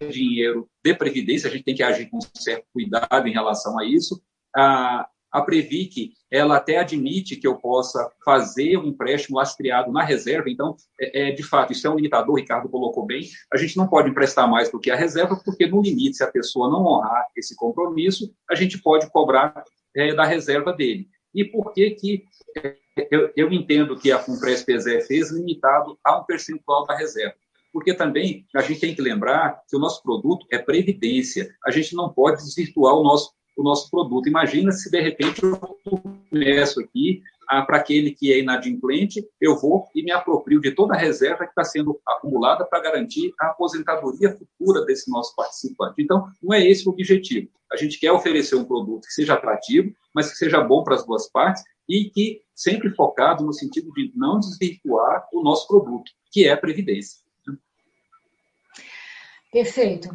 é dinheiro de previdência, a gente tem que agir com certo cuidado em relação a isso. Ah, a Previc, ela até admite que eu possa fazer um empréstimo lastreado na reserva, então, é, é, de fato, isso é um limitador, o Ricardo colocou bem, a gente não pode emprestar mais do que a reserva, porque no limite, se a pessoa não honrar esse compromisso, a gente pode cobrar é, da reserva dele. E por que que eu, eu entendo que a Funpresp-PSE fez limitado a um percentual da reserva? porque também a gente tem que lembrar que o nosso produto é previdência. A gente não pode desvirtuar o nosso o nosso produto. Imagina se, de repente, eu começo aqui, ah, para aquele que é inadimplente, eu vou e me aproprio de toda a reserva que está sendo acumulada para garantir a aposentadoria futura desse nosso participante. Então, não é esse o objetivo. A gente quer oferecer um produto que seja atrativo, mas que seja bom para as duas partes e que sempre focado no sentido de não desvirtuar o nosso produto, que é a previdência. Perfeito.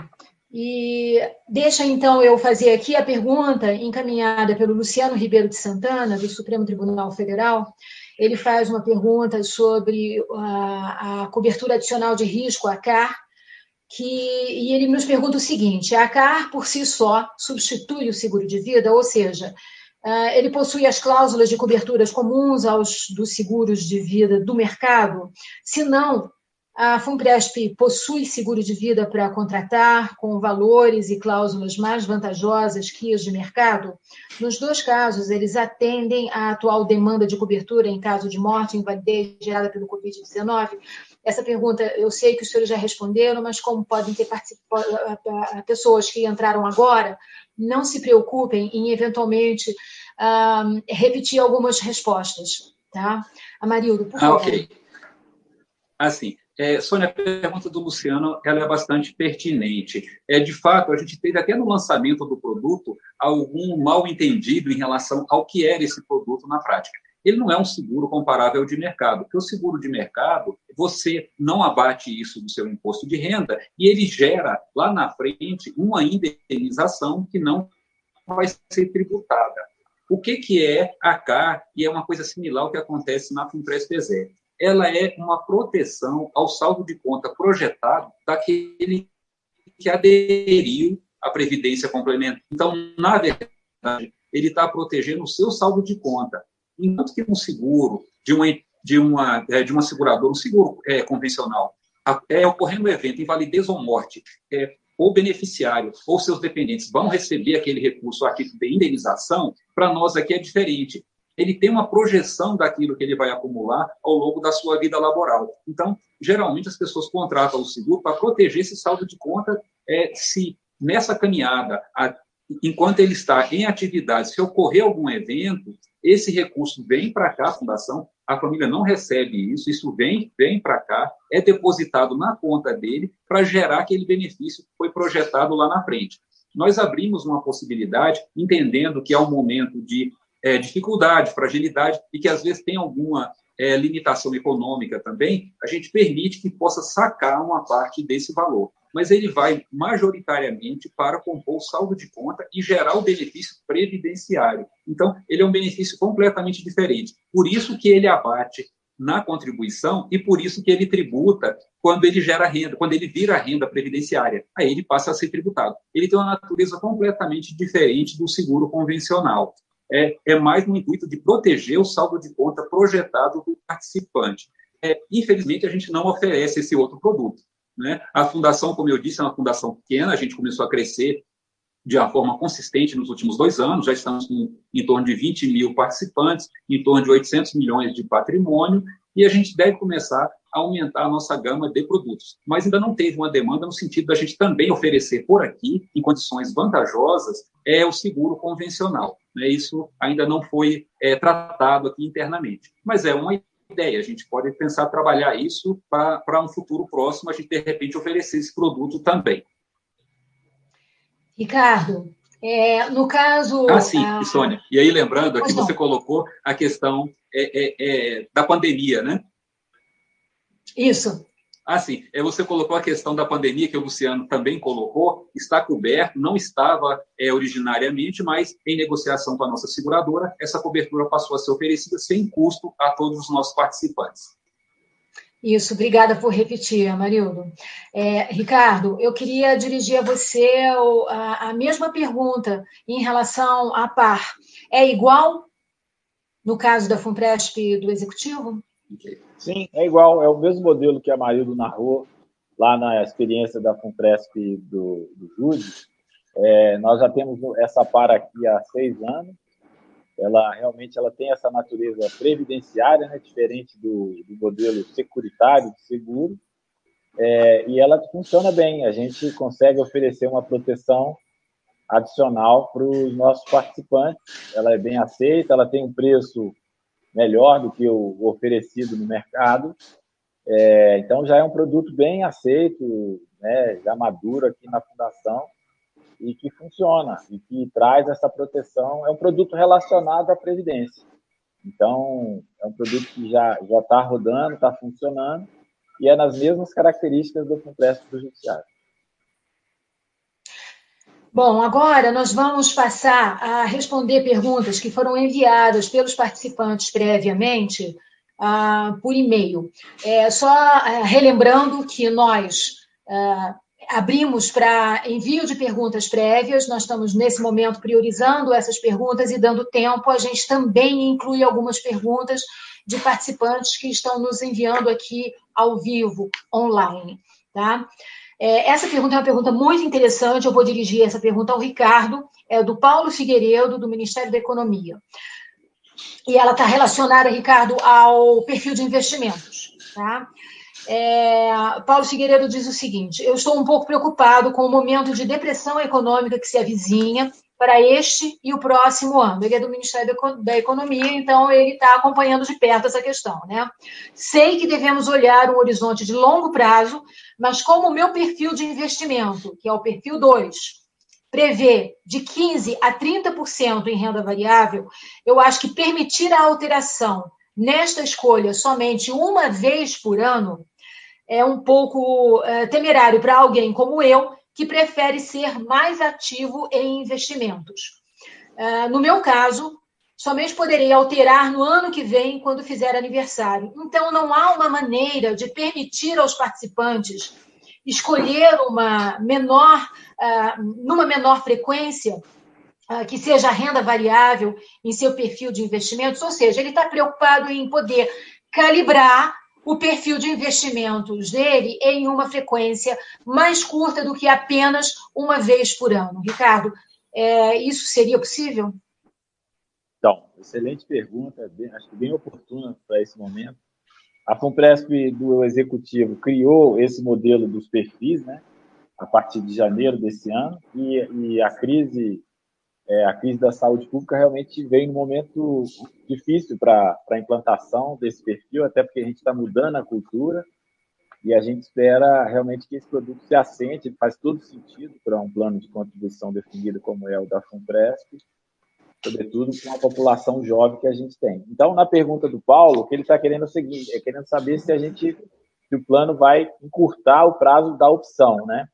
E deixa então eu fazer aqui a pergunta encaminhada pelo Luciano Ribeiro de Santana, do Supremo Tribunal Federal. Ele faz uma pergunta sobre a, a cobertura adicional de risco, a CAR, que, e ele nos pergunta o seguinte: a CAR por si só substitui o seguro de vida, ou seja, ele possui as cláusulas de coberturas comuns aos dos seguros de vida do mercado? Se não, a Funpresp possui seguro de vida para contratar, com valores e cláusulas mais vantajosas que as de mercado? Nos dois casos, eles atendem à atual demanda de cobertura em caso de morte, invalidez gerada pelo Covid-19? Essa pergunta eu sei que os senhores já responderam, mas como podem ter pessoas que entraram agora, não se preocupem em eventualmente repetir algumas respostas. Tá? Amarildo, por ah, favor. Ah, ok. Assim, é, Sônia, a pergunta do Luciano ela é bastante pertinente. É, de fato, a gente teve até no lançamento do produto algum mal entendido em relação ao que era esse produto na prática. Ele não é um seguro comparável de mercado, porque o seguro de mercado, você não abate isso do seu imposto de renda e ele gera lá na frente uma indenização que não vai ser tributada. O que, que é a CAR? E é uma coisa similar ao que acontece na Funpresp-PSE ela é uma proteção ao saldo de conta projetado daquele que aderiu à previdência complementar. Então, na verdade, ele está protegendo o seu saldo de conta. Enquanto que um seguro de uma de uma é, de uma seguradora, um seguro é, convencional, é ocorrendo um evento, invalidez ou morte, é, o beneficiário ou seus dependentes vão receber aquele recurso a título de indenização, para nós aqui é diferente ele tem uma projeção daquilo que ele vai acumular ao longo da sua vida laboral. Então, geralmente as pessoas contratam o seguro para proteger esse saldo de conta é, se nessa caminhada, a, enquanto ele está em atividade, se ocorrer algum evento, esse recurso vem para cá, a fundação, a família não recebe isso, isso vem, vem para cá, é depositado na conta dele para gerar aquele benefício que foi projetado lá na frente. Nós abrimos uma possibilidade, entendendo que é um momento de é, dificuldade, fragilidade, e que às vezes tem alguma é, limitação econômica também, a gente permite que possa sacar uma parte desse valor. Mas ele vai majoritariamente para compor o saldo de conta e gerar o benefício previdenciário. Então, ele é um benefício completamente diferente. Por isso que ele abate na contribuição e por isso que ele tributa quando ele gera renda, quando ele vira renda previdenciária. Aí ele passa a ser tributado. Ele tem uma natureza completamente diferente do seguro convencional é, é mais no intuito de proteger o saldo de conta projetado do participante. É, infelizmente, a gente não oferece esse outro produto. Né? A fundação, como eu disse, é uma fundação pequena, a gente começou a crescer de uma forma consistente nos últimos dois anos, já estamos com em torno de 20 mil participantes, em torno de 800 milhões de patrimônio, e a gente deve começar a aumentar a nossa gama de produtos. Mas ainda não teve uma demanda no sentido da gente também oferecer por aqui, em condições vantajosas, é o seguro convencional. Né? Isso ainda não foi é, tratado aqui internamente. Mas é uma ideia, a gente pode pensar trabalhar isso para um futuro próximo, a gente de repente oferecer esse produto também. Ricardo, é, no caso. Ah, sim, a... Sônia. E aí, lembrando, aqui você colocou a questão é, é, é, da pandemia, né? Isso. Ah, sim. É, você colocou a questão da pandemia, que o Luciano também colocou, está coberto, não estava é, originariamente, mas em negociação com a nossa seguradora, essa cobertura passou a ser oferecida sem custo a todos os nossos participantes. Isso, obrigada por repetir, Amarildo. É, Ricardo, eu queria dirigir a você a, a mesma pergunta em relação à par. É igual no caso da FUNPRESP do Executivo? Sim, é igual, é o mesmo modelo que a Marildo narrou lá na experiência da FUNPRESP do, do. É, nós já temos essa par aqui há seis anos, ela realmente ela tem essa natureza previdenciária, né, diferente do, do modelo securitário de seguro, é, e ela funciona bem. A gente consegue oferecer uma proteção adicional para os nossos participantes. Ela é bem aceita, ela tem um preço melhor do que o oferecido no mercado. É, então já é um produto bem aceito, né, já maduro aqui na fundação e que funciona e que traz essa proteção. É um produto relacionado à previdência. Então, é um produto que já já está rodando, está funcionando e é nas mesmas características do complexo do judiciário. Bom, agora nós vamos passar a responder perguntas que foram enviadas pelos participantes previamente uh, por e-mail. É, só uh, relembrando que nós uh, abrimos para envio de perguntas prévias, nós estamos nesse momento priorizando essas perguntas e dando tempo. A gente também inclui algumas perguntas de participantes que estão nos enviando aqui ao vivo, online. Tá? É, essa pergunta é uma pergunta muito interessante, eu vou dirigir essa pergunta ao Ricardo, é do Paulo Figueiredo, do Ministério da Economia. E ela está relacionada, Ricardo, ao perfil de investimentos. Tá? É, Paulo Figueiredo diz o seguinte: eu estou um pouco preocupado com o momento de depressão econômica que se avizinha para este e o próximo ano. Ele é do Ministério da Economia, então ele está acompanhando de perto essa questão. Né? Sei que devemos olhar um horizonte de longo prazo, mas como o meu perfil de investimento, que é o perfil 2, prevê de 15% a 30% em renda variável, eu acho que permitir a alteração nesta escolha somente uma vez por ano é um pouco é, temerário para alguém como eu, que prefere ser mais ativo em investimentos. É, no meu caso, somente poderei alterar no ano que vem, quando fizer aniversário. Então, não há uma maneira de permitir aos participantes escolher uma menor, é, numa menor frequência, que seja renda variável em seu perfil de investimentos, ou seja, ele está preocupado em poder calibrar o perfil de investimentos dele em uma frequência mais curta do que apenas uma vez por ano. Ricardo, é, isso seria possível? Então, excelente pergunta, bem, acho que bem oportuna para esse momento. A Fompresp do Executivo criou esse modelo dos perfis, né, a partir de janeiro desse ano, e, e a crise é, a crise da saúde pública realmente veio num momento difícil para a implantação desse perfil, até porque a gente está mudando a cultura e a gente espera realmente que esse produto se assente, faz todo sentido para um plano de contribuição definido como é o da FUNPRESP, sobretudo com a população jovem que a gente tem. Então, na pergunta do Paulo, o que ele está querendo é o seguinte, é querendo saber se a gente, se o plano vai encurtar o prazo da opção, né?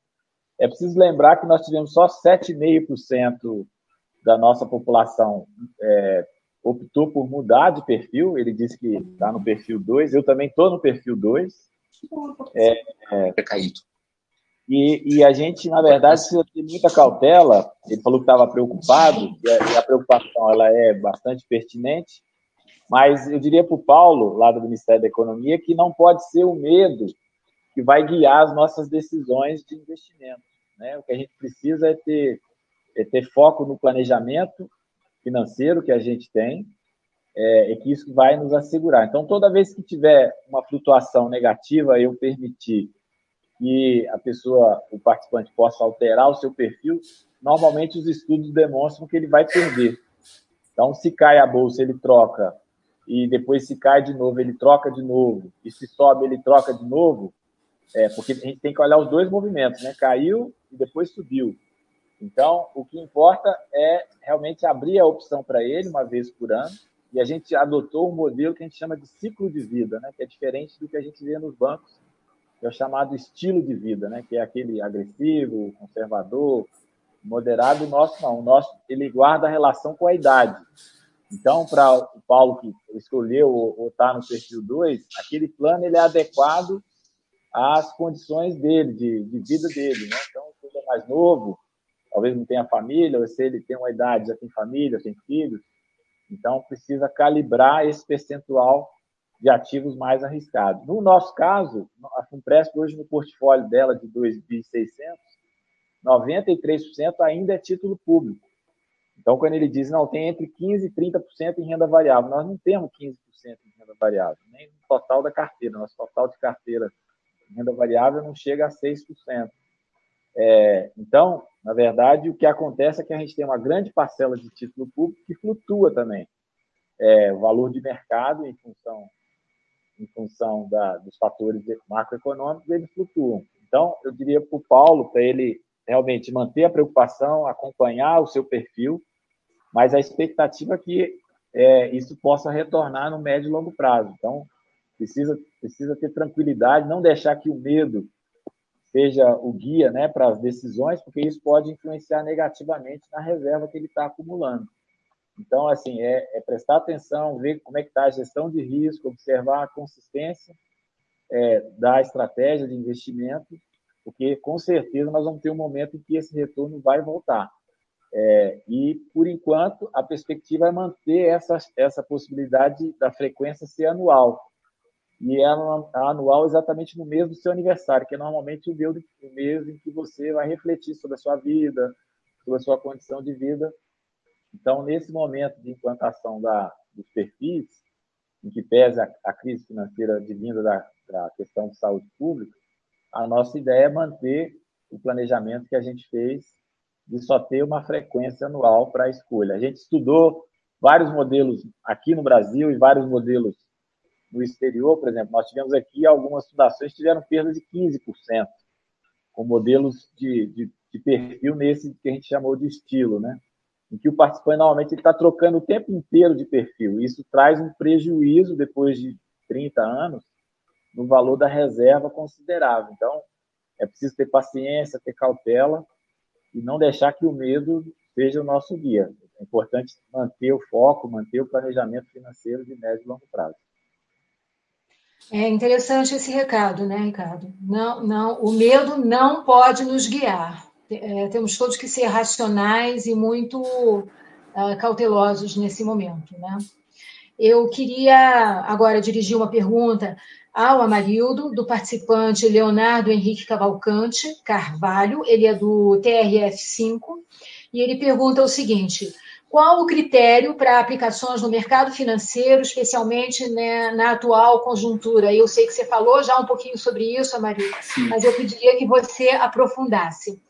É preciso lembrar que nós tivemos só 7,5% da nossa população é, optou por mudar de perfil, ele disse que está no perfil 2, eu também estou no perfil 2. É, é, é caído. E, e, a gente, na verdade, precisa ter muita cautela. Ele falou que estava preocupado, e a, e a, preocupação ela é bastante pertinente, mas eu diria para o Paulo, lá do Ministério da Economia, que não pode ser o medo que vai guiar as nossas decisões de investimento. Né? O que a gente precisa é ter é ter foco no planejamento financeiro que a gente tem, é, é, que isso vai nos assegurar. Então, toda vez que tiver uma flutuação negativa, eu permitir que a pessoa, o participante, possa alterar o seu perfil, normalmente os estudos demonstram que ele vai perder. Então, se cai a bolsa, ele troca, e depois se cai de novo, ele troca de novo, e se sobe, ele troca de novo, é, porque a gente tem que olhar os dois movimentos, né? Caiu e depois subiu. Então, o que importa é realmente abrir a opção para ele uma vez por ano, e a gente adotou um modelo que a gente chama de ciclo de vida, né? que é diferente do que a gente vê nos bancos, é o chamado estilo de vida, né? que é aquele agressivo, conservador, moderado. O nosso não, o nosso ele guarda a relação com a idade. Então, para o Paulo que escolheu ou está no perfil 2, aquele plano ele é adequado às condições dele, de, de vida dele. Né? Então, se ele é mais novo, talvez não tenha família, ou se ele tem uma idade, já tem família, tem filhos, então, precisa calibrar esse percentual de ativos mais arriscados. No nosso caso, a Funpresp, hoje no portfólio dela de 2.600, 93% ainda é título público. Então, quando ele diz, não, tem entre 15% e 30% em renda variável, nós não temos 15% em renda variável, nem no total da carteira. Nosso total de carteira em renda variável não chega a 6%. É, então, na verdade, o que acontece é que a gente tem uma grande parcela de título público que flutua também. É, o valor de mercado, em função, em função da, dos fatores macroeconômicos, eles flutuam. Então, eu diria para o Paulo, para ele realmente manter a preocupação, acompanhar o seu perfil, mas a expectativa é que é, isso possa retornar no médio e longo prazo. Então, precisa, precisa ter tranquilidade, não deixar que o medo seja o guia né, para as decisões, porque isso pode influenciar negativamente na reserva que ele está acumulando. Então, assim, é, é, prestar atenção, ver como é que está a gestão de risco, observar a consistência é, da estratégia de investimento, porque com certeza nós vamos ter um momento em que esse retorno vai voltar. É, e, por enquanto, a perspectiva é manter essa, essa possibilidade da frequência ser anual e é anual exatamente no mês do seu aniversário, que é normalmente o mês em que você vai refletir sobre a sua vida, sobre a sua condição de vida. Então, nesse momento de implantação da, dos perfis, em que pesa a, a crise financeira advinda da, da questão de saúde pública, a nossa ideia é manter o planejamento que a gente fez de só ter uma frequência anual para a escolha. A gente estudou vários modelos aqui no Brasil e vários modelos no exterior, por exemplo, nós tivemos aqui algumas fundações que tiveram perda de 15%, com modelos de, de, de, perfil nesse que a gente chamou de estilo, né? Em que o participante normalmente está trocando o tempo inteiro de perfil. Isso traz um prejuízo, depois de 30 anos, no valor da reserva considerável. Então, é preciso ter paciência, ter cautela e não deixar que o medo seja o nosso guia. É importante manter o foco, manter o planejamento financeiro de médio e longo prazo. É interessante esse recado, né, Ricardo? Não, não, o medo não pode nos guiar. É, temos todos que ser racionais e muito uh, cautelosos nesse momento, né? Eu queria agora dirigir uma pergunta ao Amarildo, do participante Leonardo Henrique Cavalcante Carvalho, ele é do TRF5, e ele pergunta o seguinte: qual o critério para aplicações no mercado financeiro, especialmente né, na atual conjuntura? Eu sei que você falou já um pouquinho sobre isso, Maria, mas eu pediria que você aprofundasse.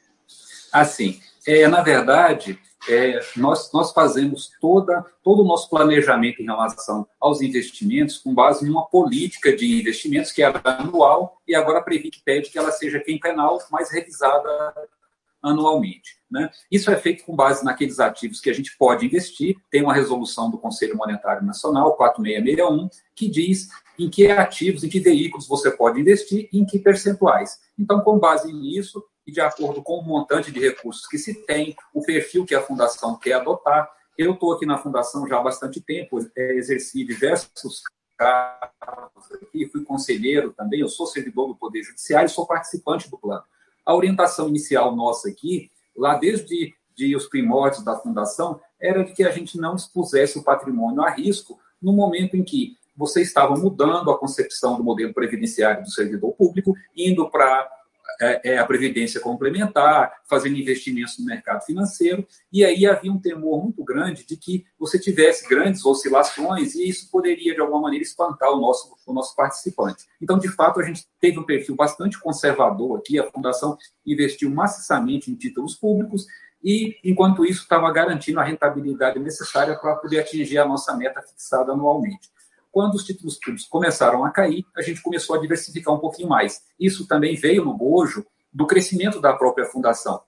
Assim, é, na verdade, é, nós, nós fazemos toda, todo o nosso planejamento em relação aos investimentos com base em uma política de investimentos que é anual e agora a Previc pede que ela seja quinquenal, mas revisada anualmente. Né? Isso é feito com base naqueles ativos que a gente pode investir. Tem uma resolução do Conselho Monetário Nacional, 4661, que diz em que ativos, em que veículos você pode investir e em que percentuais. Então, com base nisso e de acordo com o montante de recursos que se tem, o perfil que a fundação quer adotar, eu estou aqui na fundação já há bastante tempo, é, exerci diversos cargos aqui, fui conselheiro também, eu sou servidor do Poder Judiciário e sou participante do plano. A orientação inicial nossa aqui, lá desde de os primórdios da fundação, era de que a gente não expusesse o patrimônio a risco no momento em que você estava mudando a concepção do modelo previdenciário do servidor público, indo para a previdência complementar, fazendo investimentos no mercado financeiro, e aí havia um temor muito grande de que você tivesse grandes oscilações e isso poderia, de alguma maneira, espantar o nosso, o nosso participante. Então, de fato, a gente teve um perfil bastante conservador aqui, a Fundação investiu maciçamente em títulos públicos, e, enquanto isso, estava garantindo a rentabilidade necessária para poder atingir a nossa meta fixada anualmente. Quando os títulos públicos começaram a cair, a gente começou a diversificar um pouquinho mais. Isso também veio no bojo do crescimento da própria fundação,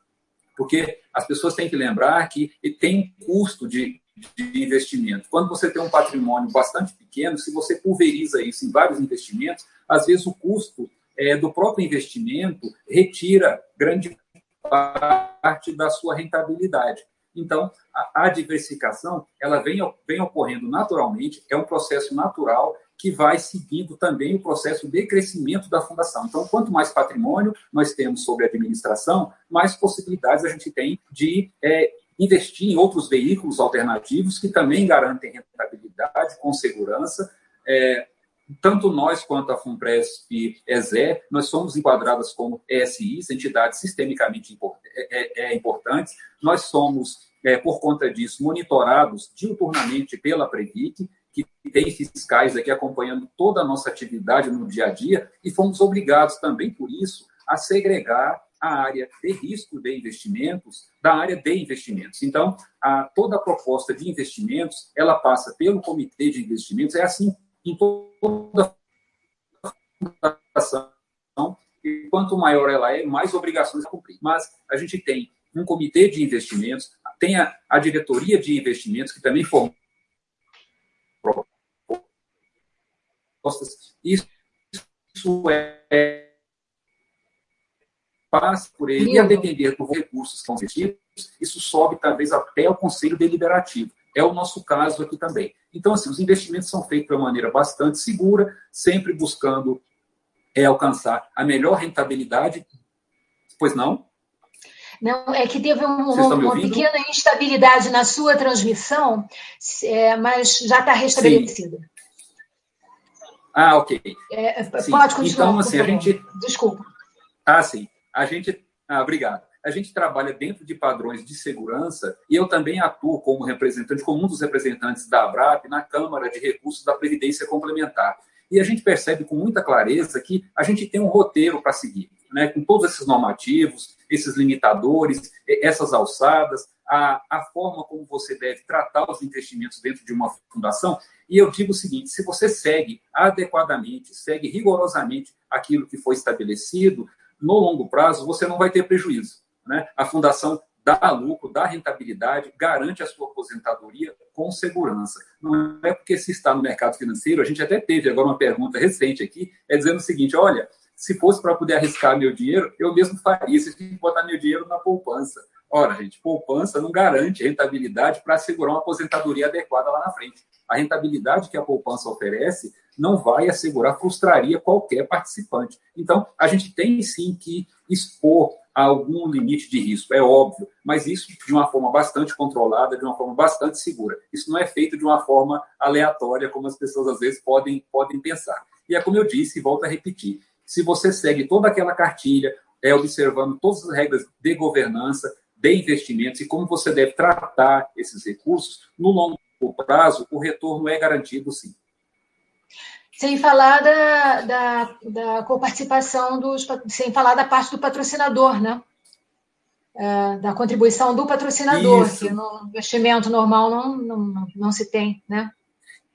porque as pessoas têm que lembrar que tem custo de, de investimento. Quando você tem um patrimônio bastante pequeno, se você pulveriza isso em vários investimentos, às vezes o custo é, do próprio investimento retira grande parte da sua rentabilidade. Então, a, a diversificação ela vem, vem ocorrendo naturalmente, é um processo natural que vai seguindo também o processo de crescimento da fundação. Então, quanto mais patrimônio nós temos sobre a administração, mais possibilidades a gente tem de é, investir em outros veículos alternativos que também garantem rentabilidade com segurança. É, tanto nós quanto a FUNPRESP ESE, nós somos enquadradas como ESIs, entidades sistemicamente é, é, é, importantes. Nós somos, é, por conta disso, monitorados diuturnamente pela Previc, que tem fiscais aqui acompanhando toda a nossa atividade no dia a dia, e fomos obrigados também, por isso, a segregar a área de risco de investimentos da área de investimentos. Então, a, toda a proposta de investimentos, ela passa pelo comitê de investimentos, é assim em toda a fundação, e quanto maior ela é, mais obrigações a cumprir. Mas a gente tem um comitê de investimentos, tem a, a diretoria de investimentos, que também forma propostas. Isso, isso é passa por ele, e a depender dos recursos que são investidos, isso sobe talvez até o Conselho Deliberativo. É o nosso caso aqui também. Então, assim, os investimentos são feitos de uma maneira bastante segura, sempre buscando é, alcançar a melhor rentabilidade. Pois não? Não, é que teve um, uma, pequena instabilidade na sua transmissão, é, mas já está restabelecida. Ah, ok. É, pode continuar. Então, assim, a gente. Desculpa. Ah, sim. A gente. Ah, obrigado a gente trabalha dentro de padrões de segurança e eu também atuo como representante, como um dos representantes da ABRAP na Câmara de Recursos da Previdência Complementar. E a gente percebe com muita clareza que a gente tem um roteiro para seguir, né? com todos esses normativos, esses limitadores, essas alçadas, a, a forma como você deve tratar os investimentos dentro de uma fundação. E eu digo o seguinte: se você segue adequadamente, segue rigorosamente aquilo que foi estabelecido, no longo prazo você não vai ter prejuízo né, a fundação dá lucro, dá rentabilidade, garante a sua aposentadoria com segurança. Não é porque se está no mercado financeiro, a gente até teve agora uma pergunta recente aqui, é dizendo o seguinte, olha, se fosse para poder arriscar meu dinheiro, eu mesmo faria, se eu botar meu dinheiro na poupança. Ora, gente, poupança não garante rentabilidade para assegurar uma aposentadoria adequada lá na frente. A rentabilidade que a poupança oferece não vai assegurar, frustraria qualquer participante. Então, a gente tem sim que expor algum limite de risco, é óbvio, mas isso de uma forma bastante controlada, de uma forma bastante segura. Isso não é feito de uma forma aleatória, como as pessoas às vezes podem, podem pensar. E é como eu disse, e volto a repetir: se você segue toda aquela cartilha, é observando todas as regras de governança, de investimentos e como você deve tratar esses recursos, no longo prazo, o retorno é garantido sim. Sem falar da, da, da coparticipação dos. sem falar da parte do patrocinador, né? É, da contribuição do patrocinador, isso. que no investimento normal não, não, não se tem, né?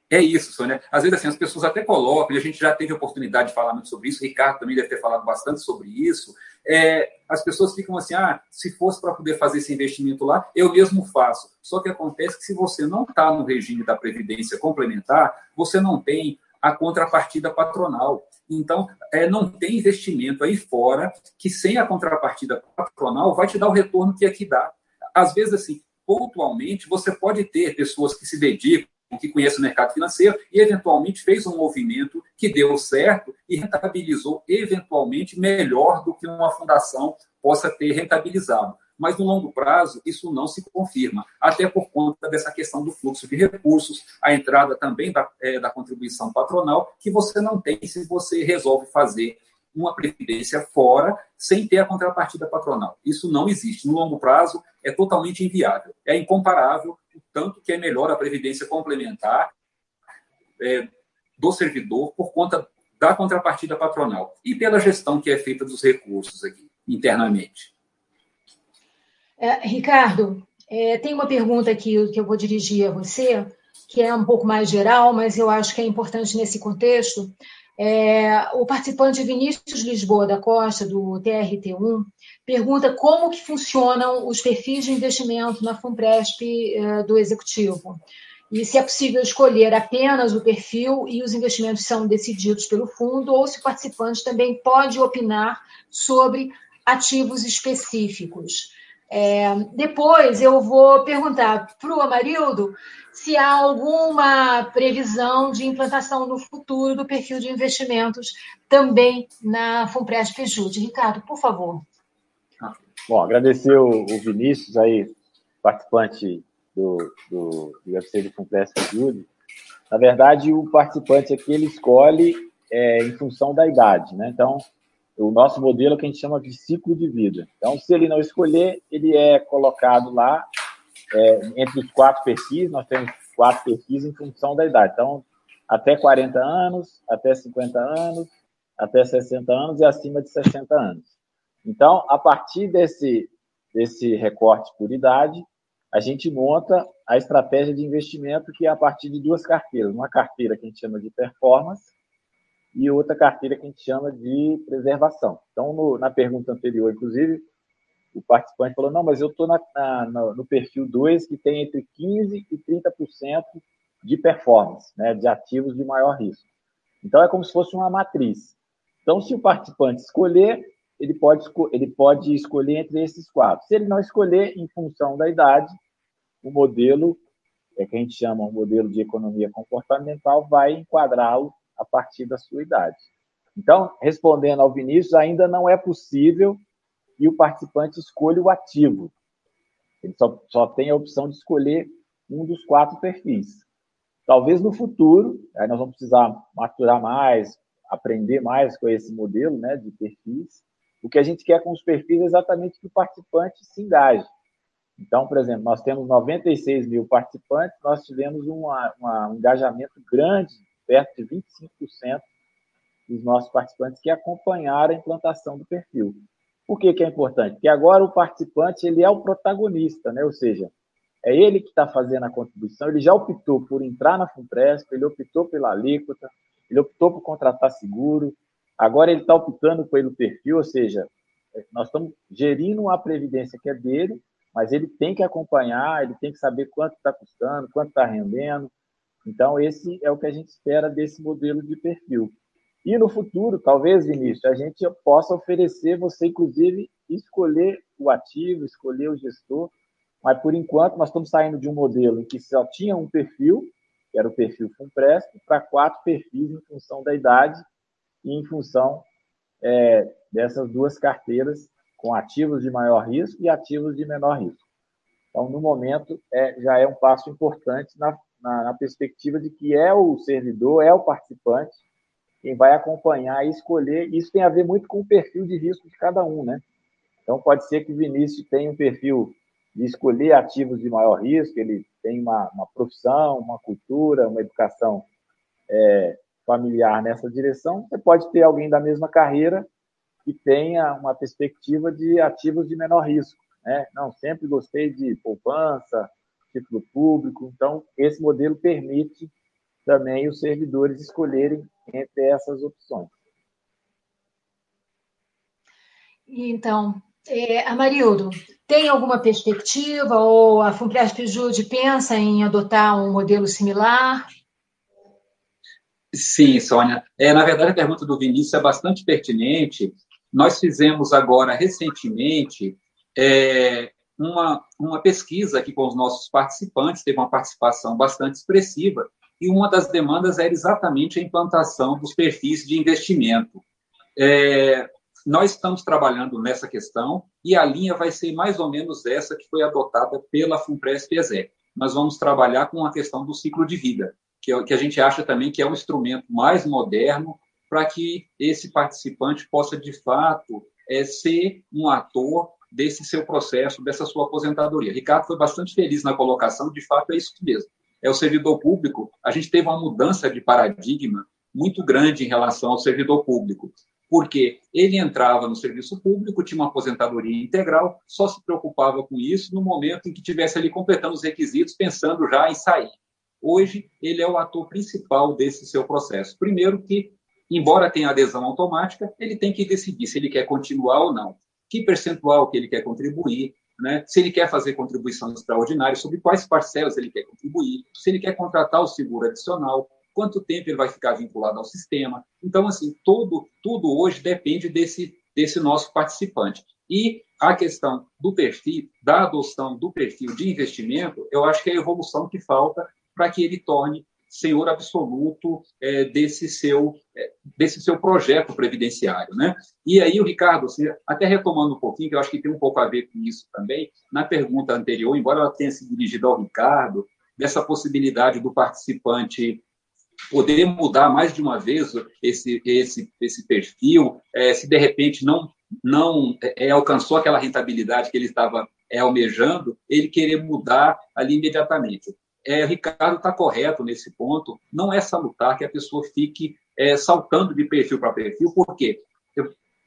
É isso, Sônia. Às vezes assim, as pessoas até colocam, e a gente já teve oportunidade de falar muito sobre isso, o Ricardo também deve ter falado bastante sobre isso. É, as pessoas ficam assim, ah, se fosse para poder fazer esse investimento lá, eu mesmo faço. Só que acontece que se você não está no regime da Previdência complementar, você não tem a contrapartida patronal. Então, é, não tem investimento aí fora que, sem a contrapartida patronal, vai te dar o retorno que aqui dá. Às vezes, assim, pontualmente, você pode ter pessoas que se dedicam, que conhecem o mercado financeiro e, eventualmente, fez um movimento que deu certo e rentabilizou, eventualmente, melhor do que uma fundação possa ter rentabilizado mas no longo prazo isso não se confirma, até por conta dessa questão do fluxo de recursos, a entrada também da, é, da contribuição patronal, que você não tem se você resolve fazer uma previdência fora sem ter a contrapartida patronal. Isso não existe. No longo prazo, é totalmente inviável. É incomparável o tanto que é melhor a previdência complementar é, do servidor por conta da contrapartida patronal e pela gestão que é feita dos recursos aqui internamente. É, Ricardo, é, tem uma pergunta aqui que eu vou dirigir a você, que é um pouco mais geral, mas eu acho que é importante nesse contexto. É, o participante Vinícius Lisboa da Costa, do TRT1, pergunta como que funcionam os perfis de investimento na FUNPRESP é, do Executivo. E se é possível escolher apenas o perfil e os investimentos são decididos pelo fundo, ou se o participante também pode opinar sobre ativos específicos. É, depois eu vou perguntar para o Amarildo se há alguma previsão de implantação no futuro do perfil de investimentos também na Fumpresp Jude. Ricardo, por favor. Bom, agradecer o, Vinícius aí, participante do, do, do UFC do Fumpresp Jude. Na verdade, o participante aqui ele escolhe é, em função da idade, né? Então, o nosso modelo é que a gente chama de ciclo de vida. Então, se ele não escolher, ele é colocado lá é, entre os quatro perfis, nós temos quatro perfis em função da idade. Então, até 40 anos, até 50 anos, até 60 anos e acima de 60 anos. Então, a partir desse, desse recorte por idade, a gente monta a estratégia de investimento que é a partir de duas carteiras. Uma carteira que a gente chama de performance e outra carteira que a gente chama de preservação. Então, no, na pergunta anterior, inclusive, o participante falou: não, mas eu estou no perfil 2 que tem entre 15% e 30% de performance, né, de ativos de maior risco. Então, é como se fosse uma matriz. Então, se o participante escolher, ele pode, ele pode escolher entre esses quatro. Se ele não escolher, em função da idade, o modelo, é que a gente chama um modelo de economia comportamental, vai enquadrá-lo a partir da sua idade. Então, respondendo ao Vinícius, ainda não é possível que o participante escolha o ativo. Ele só, só tem a opção de escolher um dos quatro perfis. Talvez no futuro, aí nós vamos precisar maturar mais, aprender mais com esse modelo né, de perfis. O que a gente quer com os perfis é exatamente que o participante se engaje. Então, por exemplo, nós temos 96 mil participantes, nós tivemos uma, uma, um engajamento grande perto de 25% dos nossos participantes que acompanharam a implantação do perfil. Por que, que é importante? Porque agora o participante ele é o protagonista, né? ou seja, é ele que está fazendo a contribuição, ele já optou por entrar na FUNPRESP, ele optou pela alíquota, ele optou por contratar seguro, agora ele está optando pelo perfil, ou seja, nós estamos gerindo a previdência que é dele, mas ele tem que acompanhar, ele tem que saber quanto está custando, quanto está rendendo, então, esse é o que a gente espera desse modelo de perfil. E no futuro, talvez, Vinícius, a gente possa oferecer você, inclusive, escolher o ativo, escolher o gestor, mas por enquanto nós estamos saindo de um modelo em que só tinha um perfil, que era o perfil Funpresp, para quatro perfis em função da idade e em função é, dessas duas carteiras com ativos de maior risco e ativos de menor risco. Então, no momento, é, já é um passo importante na na, na perspectiva de que é o servidor, é o participante quem vai acompanhar e escolher. Isso tem a ver muito com o perfil de risco de cada um, né? Então, pode ser que o Vinícius tenha um perfil de escolher ativos de maior risco, ele tem uma, uma profissão, uma cultura, uma educação é, familiar nessa direção. Você pode ter alguém da mesma carreira que tenha uma perspectiva de ativos de menor risco. Né? Não, sempre gostei de poupança, título público. Então, esse modelo permite também os servidores escolherem entre essas opções. Então, é, Amarildo, tem alguma perspectiva ou a Funpresp Jude pensa em adotar um modelo similar? Sim, Sônia. É, na verdade, a pergunta do Vinícius é bastante pertinente. Nós fizemos agora, recentemente, é, uma, uma pesquisa aqui com os nossos participantes, teve uma participação bastante expressiva, e uma das demandas era exatamente a implantação dos perfis de investimento. É, nós estamos trabalhando nessa questão e a linha vai ser mais ou menos essa que foi adotada pela Funpresp ESEC. Nós vamos trabalhar com a questão do ciclo de vida, que, é, que a gente acha também que é um instrumento mais moderno para que esse participante possa, de fato, é, ser um ator desse seu processo, dessa sua aposentadoria. Ricardo foi bastante feliz na colocação, de fato é isso mesmo. É o servidor público, a gente teve uma mudança de paradigma muito grande em relação ao servidor público, porque ele entrava no serviço público, tinha uma aposentadoria integral, só se preocupava com isso no momento em que tivesse ali completando os requisitos, pensando já em sair. Hoje, ele é o ator principal desse seu processo. Primeiro que, embora tenha adesão automática, ele tem que decidir se ele quer continuar ou não que percentual que ele quer contribuir, né? se ele quer fazer contribuição extraordinária, sobre quais parcelas ele quer contribuir, se ele quer contratar o seguro adicional, quanto tempo ele vai ficar vinculado ao sistema. Então, assim, tudo, hoje depende desse, desse nosso participante. E a questão do perfil, da adoção do perfil de investimento, eu acho que é a evolução que falta para que ele torne senhor absoluto é, desse seu é, desse seu projeto previdenciário, né? E aí o Ricardo, assim, até retomando um pouquinho, que eu acho que tem um pouco a ver com isso também, na pergunta anterior, embora ela tenha se dirigido ao Ricardo, dessa possibilidade do participante poder mudar mais de uma vez esse esse esse perfil, é, se de repente não não é, alcançou aquela rentabilidade que ele estava é, almejando, ele querer mudar ali imediatamente é, Ricardo está correto nesse ponto. Não é salutar que a pessoa fique é, saltando de perfil para perfil, porque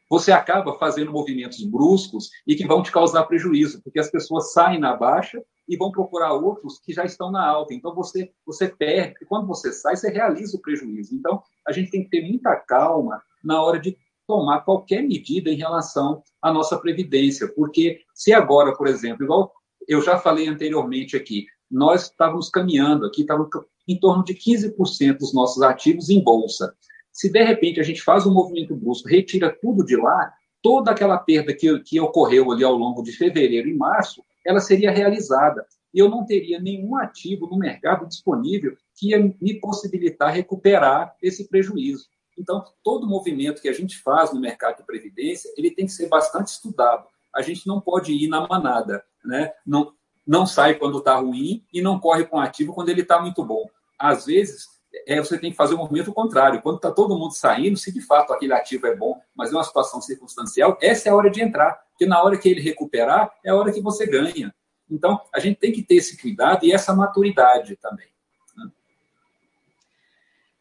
você acaba fazendo movimentos bruscos e que vão te causar prejuízo, porque as pessoas saem na baixa e vão procurar outros que já estão na alta. Então você você perde. Quando você sai, você realiza o prejuízo. Então a gente tem que ter muita calma na hora de tomar qualquer medida em relação à nossa previdência, porque se agora, por exemplo, igual eu já falei anteriormente aqui, nós estávamos caminhando aqui, estávamos em torno de 15% dos nossos ativos em bolsa. Se de repente a gente faz um movimento brusco, retira tudo de lá, toda aquela perda que, que ocorreu ali ao longo de fevereiro e março, ela seria realizada. E eu não teria nenhum ativo no mercado disponível que ia me possibilitar recuperar esse prejuízo. Então, todo movimento que a gente faz no mercado de previdência, ele tem que ser bastante estudado. A gente não pode ir na manada, né? Não, não sai quando está ruim e não corre com ativo quando ele está muito bom. Às vezes, é, você tem que fazer o movimento contrário. Quando está todo mundo saindo, se de fato aquele ativo é bom, mas é uma situação circunstancial, essa é a hora de entrar. Porque na hora que ele recuperar, é a hora que você ganha. Então, a gente tem que ter esse cuidado e essa maturidade também. Né?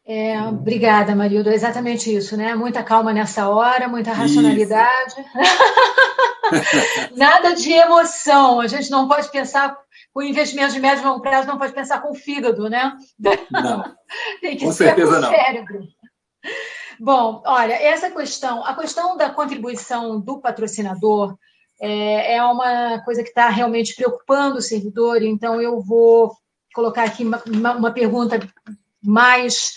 É, obrigada, Marildo. É exatamente isso, né? Muita calma nessa hora, muita racionalidade. Nada de emoção. A gente não pode pensar com investimento de médio e longo prazo, não pode pensar com o fígado, né? Não. Tem que com ser certeza com o não. cérebro. Bom, olha, essa questão, a questão da contribuição do patrocinador é, é uma coisa que está realmente preocupando o servidor, então eu vou colocar aqui uma, uma pergunta mais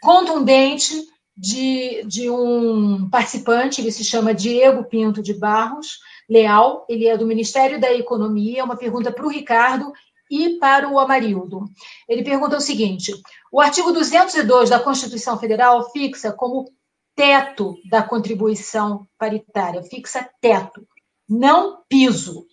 contundente de, de um participante, ele se chama Diego Pinto de Barros Leal, ele é do Ministério da Economia, uma pergunta para o Ricardo e para o Amarildo. Ele pergunta o seguinte: o artigo 202 da Constituição Federal fixa como teto da contribuição paritária, fixa teto, não piso,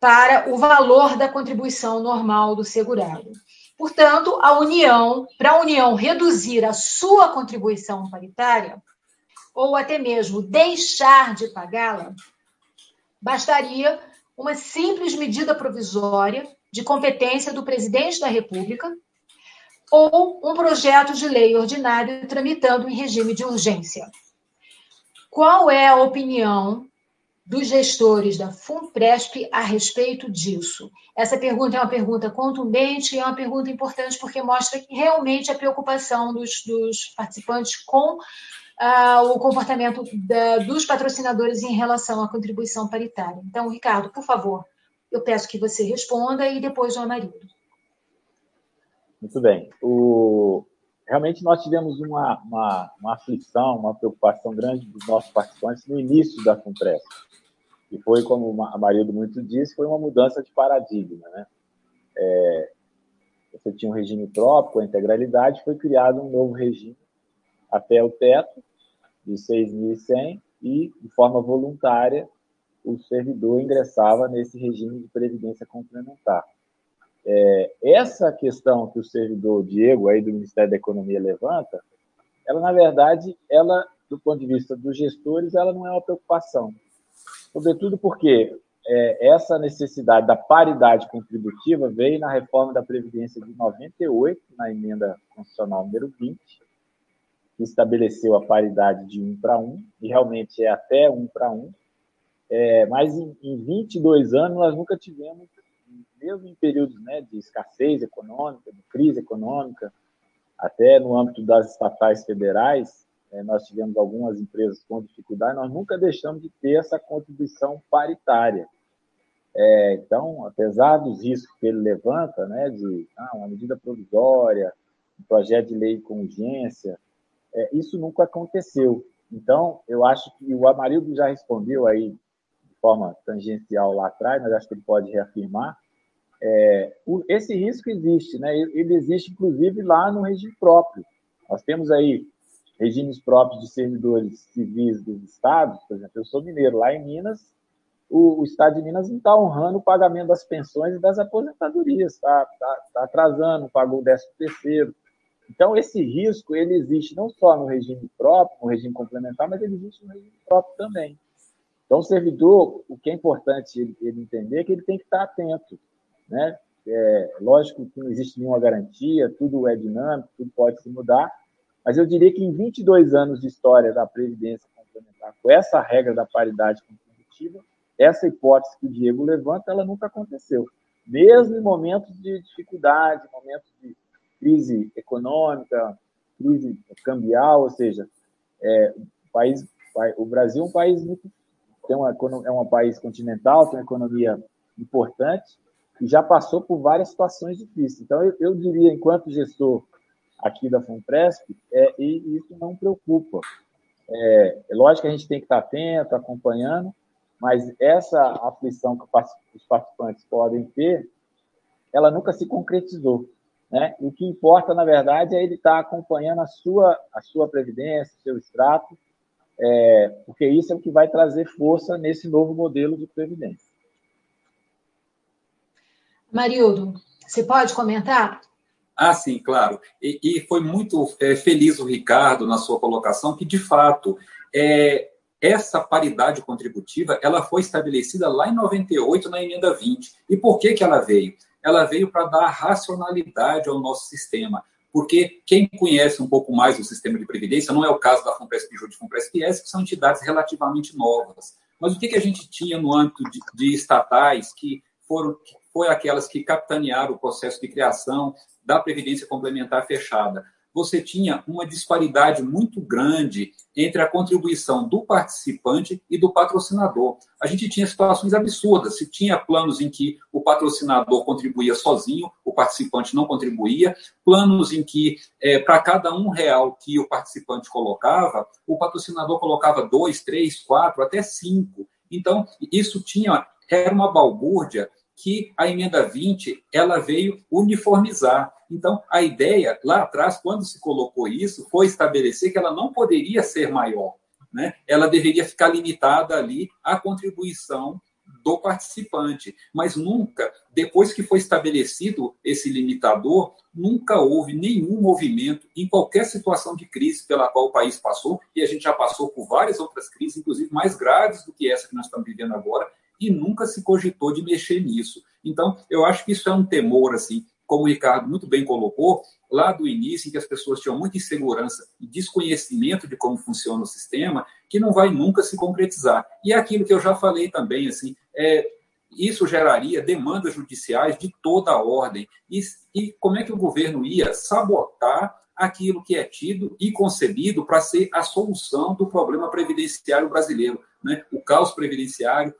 para o valor da contribuição normal do segurado. Portanto, a União, para a União reduzir a sua contribuição paritária, ou até mesmo deixar de pagá-la, bastaria uma simples medida provisória de competência do presidente da República ou um projeto de lei ordinário tramitando em regime de urgência. Qual é a opinião dos gestores da FUNPRESP a respeito disso? Essa pergunta é uma pergunta contundente e é uma pergunta importante porque mostra realmente a preocupação dos, dos participantes com uh, o comportamento da, dos patrocinadores em relação à contribuição paritária. Então, Ricardo, por favor, eu peço que você responda e depois o marido. Muito bem. O... Realmente nós tivemos uma, uma, uma aflição, uma preocupação grande dos nossos participantes no início da FUNPRESP e foi, como a Marildo muito disse, foi uma mudança de paradigma. Né? É, você tinha um regime próprio, com a integralidade, foi criado um novo regime até o teto de 6.100 e, de forma voluntária, o servidor ingressava nesse regime de previdência complementar. É, essa questão que o servidor Diego, aí do Ministério da Economia, levanta, ela na verdade, ela do ponto de vista dos gestores, ela não é uma preocupação. Sobretudo porque é, essa necessidade da paridade contributiva veio na reforma da Previdência de 98, na emenda constitucional número 20, que estabeleceu a paridade de um para um, e realmente é até um para um, é, mas em, em 22 anos nós nunca tivemos, mesmo em períodos né, de escassez econômica, de crise econômica, até no âmbito das estatais federais, é, nós tivemos algumas empresas com dificuldade, nós nunca deixamos de ter essa contribuição paritária. É, então, apesar dos riscos que ele levanta, né, de ah, uma medida provisória, um projeto de lei com urgência, é, isso nunca aconteceu. Então, eu acho que o Amarildo já respondeu aí de forma tangencial lá atrás, mas acho que ele pode reafirmar. É, o, esse risco existe, né? Ele existe, inclusive, lá no regime próprio. Nós temos aí regimes próprios de servidores civis dos estados, por exemplo, eu sou mineiro, lá em Minas, o, o estado de Minas não está honrando o pagamento das pensões e das aposentadorias, está tá, tá atrasando, pagou o décimo terceiro. Então, esse risco, ele existe não só no regime próprio, no regime complementar, mas ele existe no regime próprio também. Então, o servidor, o que é importante ele, ele entender é que ele tem que estar atento, né? É, lógico que não existe nenhuma garantia, tudo é dinâmico, tudo pode se mudar, mas eu diria que em 22 anos de história da Previdência Complementar, com essa regra da paridade contributiva, essa hipótese que o Diego levanta, ela nunca aconteceu. Mesmo em momentos de dificuldade, momentos de crise econômica, crise cambial, ou seja, é, o, país, o Brasil é um país muito, tem uma, é um país continental, tem uma economia importante e já passou por várias situações difíceis. Então, eu, eu diria, enquanto gestor aqui da FUNPRESP, é, e isso não preocupa. É, é, lógico que a gente tem que estar atento, acompanhando, mas essa aflição que os participantes podem ter, ela nunca se concretizou. Né? O que importa, na verdade, é ele estar acompanhando a sua, a sua previdência, seu extrato, é, porque isso é o que vai trazer força nesse novo modelo de previdência. Marildo, você pode comentar? Ah, sim, claro. E, e foi muito é, feliz o Ricardo na sua colocação, que de fato é, essa paridade contributiva ela foi estabelecida lá em 98 na emenda 20. E por que, que ela veio? Ela veio para dar racionalidade ao nosso sistema. Porque quem conhece um pouco mais o sistema de previdência, não é o caso da FUNPRESP e FUNPRESP S, que são entidades relativamente novas. Mas o que, que a gente tinha no âmbito de, de estatais que foram foi aquelas que capitanearam o processo de criação da Previdência Complementar Fechada, você tinha uma disparidade muito grande entre a contribuição do participante e do patrocinador. A gente tinha situações absurdas. Se tinha planos em que o patrocinador contribuía sozinho, o participante não contribuía, planos em que, é, para cada um real que o participante colocava, o patrocinador colocava dois, três, quatro, até cinco. Então, isso tinha era uma balbúrdia que a emenda 20 ela veio uniformizar. Então, a ideia lá atrás, quando se colocou isso, foi estabelecer que ela não poderia ser maior. Né? Ela deveria ficar limitada ali à contribuição do participante. Mas nunca, depois que foi estabelecido esse limitador, nunca houve nenhum movimento em qualquer situação de crise pela qual o país passou, e a gente já passou por várias outras crises, inclusive mais graves do que essa que nós estamos vivendo agora, e nunca se cogitou de mexer nisso. Então, eu acho que isso é um temor, assim, como o Ricardo muito bem colocou, lá do início, em que as pessoas tinham muita insegurança e desconhecimento de como funciona o sistema, que não vai nunca se concretizar. E é aquilo que eu já falei também, assim, é, isso geraria demandas judiciais de toda a ordem. E, e como é que o governo ia sabotar aquilo que é tido e concebido para ser a solução do problema previdenciário brasileiro? Né? O caos previdenciário,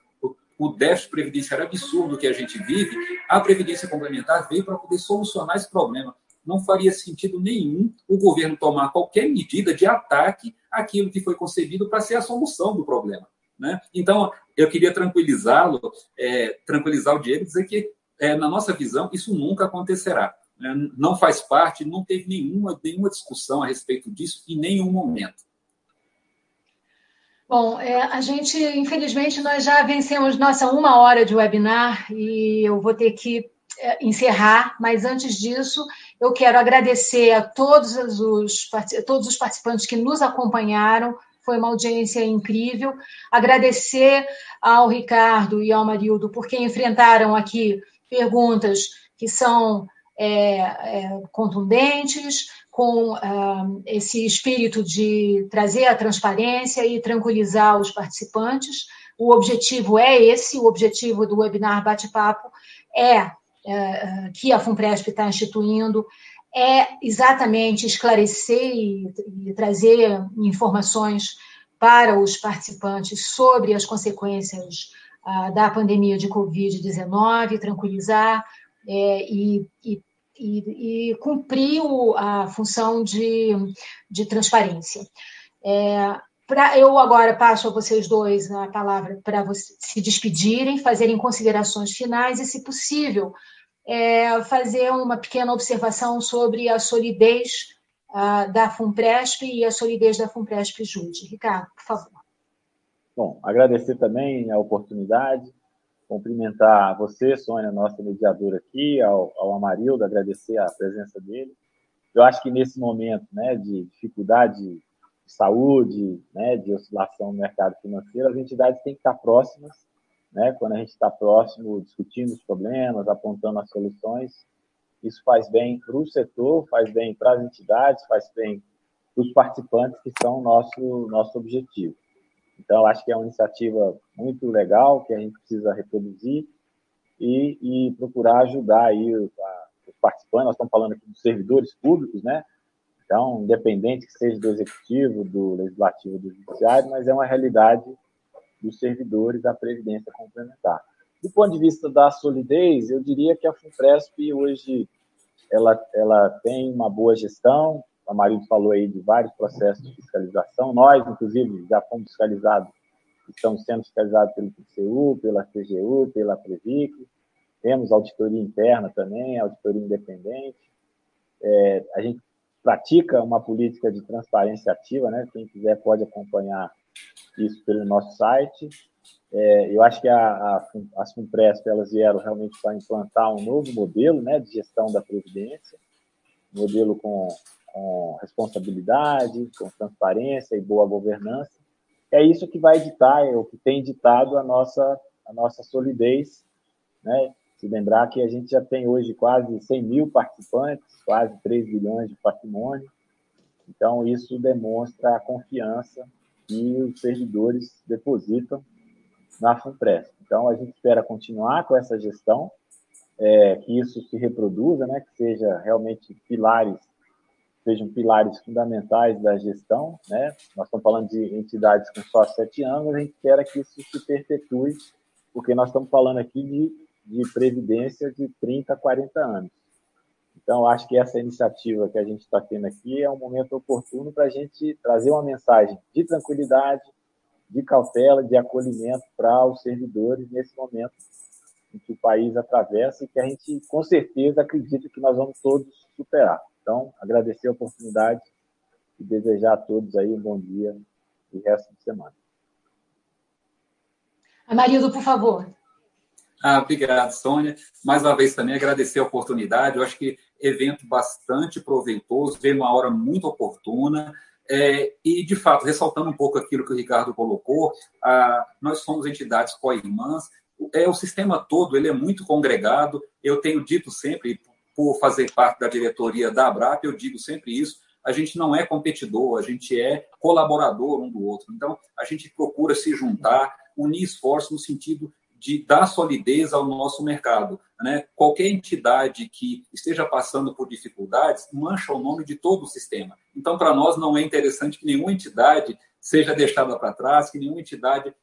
o déficit previdenciário absurdo que a gente vive, a Previdência Complementar veio para poder solucionar esse problema. Não faria sentido nenhum o governo tomar qualquer medida de ataque àquilo que foi concebido para ser a solução do problema. Né? Então, eu queria tranquilizá-lo, é, tranquilizar o Diego, dizer que, é, na nossa visão, isso nunca acontecerá. Né? Não faz parte, não teve nenhuma, nenhuma discussão a respeito disso em nenhum momento. Bom, é, a gente, infelizmente, nós já vencemos nossa uma hora de webinar e eu vou ter que é, encerrar, mas antes disso, eu quero agradecer a todos os, todos os participantes que nos acompanharam. Foi uma audiência incrível. Agradecer ao Ricardo e ao Marildo, porque enfrentaram aqui perguntas que são é, é, contundentes, com uh, esse espírito de trazer a transparência e tranquilizar os participantes. O objetivo é esse, o objetivo do webinar Bate-Papo é, é que a FUNPRESP está instituindo é exatamente esclarecer e, e trazer informações para os participantes sobre as consequências uh, da pandemia de Covid-19, tranquilizar é, e, e e, e cumpriu a função de, de transparência. É, pra, eu agora passo a vocês dois a palavra para se despedirem, fazerem considerações finais e, se possível, é, fazer uma pequena observação sobre a solidez da FUNPRESP e a solidez da FUNPRESP Jude. Ricardo, por favor. Bom, agradecer também a oportunidade, cumprimentar você, Sônia, nossa mediadora aqui, ao, ao Amarildo, agradecer a presença dele. Eu acho que nesse momento né, de dificuldade de saúde, né, de oscilação no mercado financeiro, as entidades têm que estar próximas. Né, quando a gente está próximo, discutindo os problemas, apontando as soluções, isso faz bem para o setor, faz bem para as entidades, faz bem para os participantes, que são o nosso, nosso objetivo. Então, acho que é uma iniciativa muito legal que a gente precisa reproduzir e, e procurar ajudar aí os, participantes. Nós estamos falando aqui dos servidores públicos, né? Então, independente que seja do executivo, do legislativo, do judiciário, mas é uma realidade dos servidores da previdência complementar. Do ponto de vista da solidez, eu diria que a FUNPRESP hoje ela, ela tem uma boa gestão, a Marido falou aí de vários processos de fiscalização. Nós, inclusive, já fomos fiscalizados, estamos sendo fiscalizados pelo TCU, pela CGU, pela Previc. Temos auditoria interna também, auditoria independente. É, a gente pratica uma política de transparência ativa, né? Quem quiser pode acompanhar isso pelo nosso site. É, eu acho que a, a, as Funpresp elas vieram realmente para implantar um novo modelo, né, de gestão da previdência, modelo com com responsabilidade, com transparência e boa governança. É isso que vai ditar, é o que tem ditado a nossa, a nossa solidez. Né? Se lembrar que a gente já tem hoje quase 100 mil participantes, quase 3 bilhões de patrimônio. Então, isso demonstra a confiança que os servidores depositam na FUNPRES. Então, a gente espera continuar com essa gestão, é, que isso se reproduza, né, que seja realmente pilares sejam pilares fundamentais da gestão. Né? Nós estamos falando de entidades com só sete anos, a gente espera que isso se perpetue, porque nós estamos falando aqui de, de previdência de 30, 40 anos. Então, acho que essa iniciativa que a gente está tendo aqui é um momento oportuno para a gente trazer uma mensagem de tranquilidade, de cautela, de acolhimento para os servidores nesse momento em que o país atravessa e que a gente, com certeza, acredita que nós vamos todos superar. Então, agradecer a oportunidade e desejar a todos aí um bom dia e resto de semana. Amarildo, por favor. Ah, obrigado, Sônia. Mais uma vez também agradecer a oportunidade. Eu acho que evento bastante proveitoso, veio uma hora muito oportuna. É, e, de fato, ressaltando um pouco aquilo que o Ricardo colocou, ah, nós somos entidades co-irmãs, é, o sistema todo ele é muito congregado. Eu tenho dito sempre, por fazer parte da diretoria da Abrap, eu digo sempre isso, a gente não é competidor, a gente é colaborador um do outro. Então, a gente procura se juntar, unir esforços no sentido de dar solidez ao nosso mercado. Né? Qualquer entidade que esteja passando por dificuldades mancha o nome de todo o sistema. Então, para nós, não é interessante que nenhuma entidade seja deixada para trás, que nenhuma entidade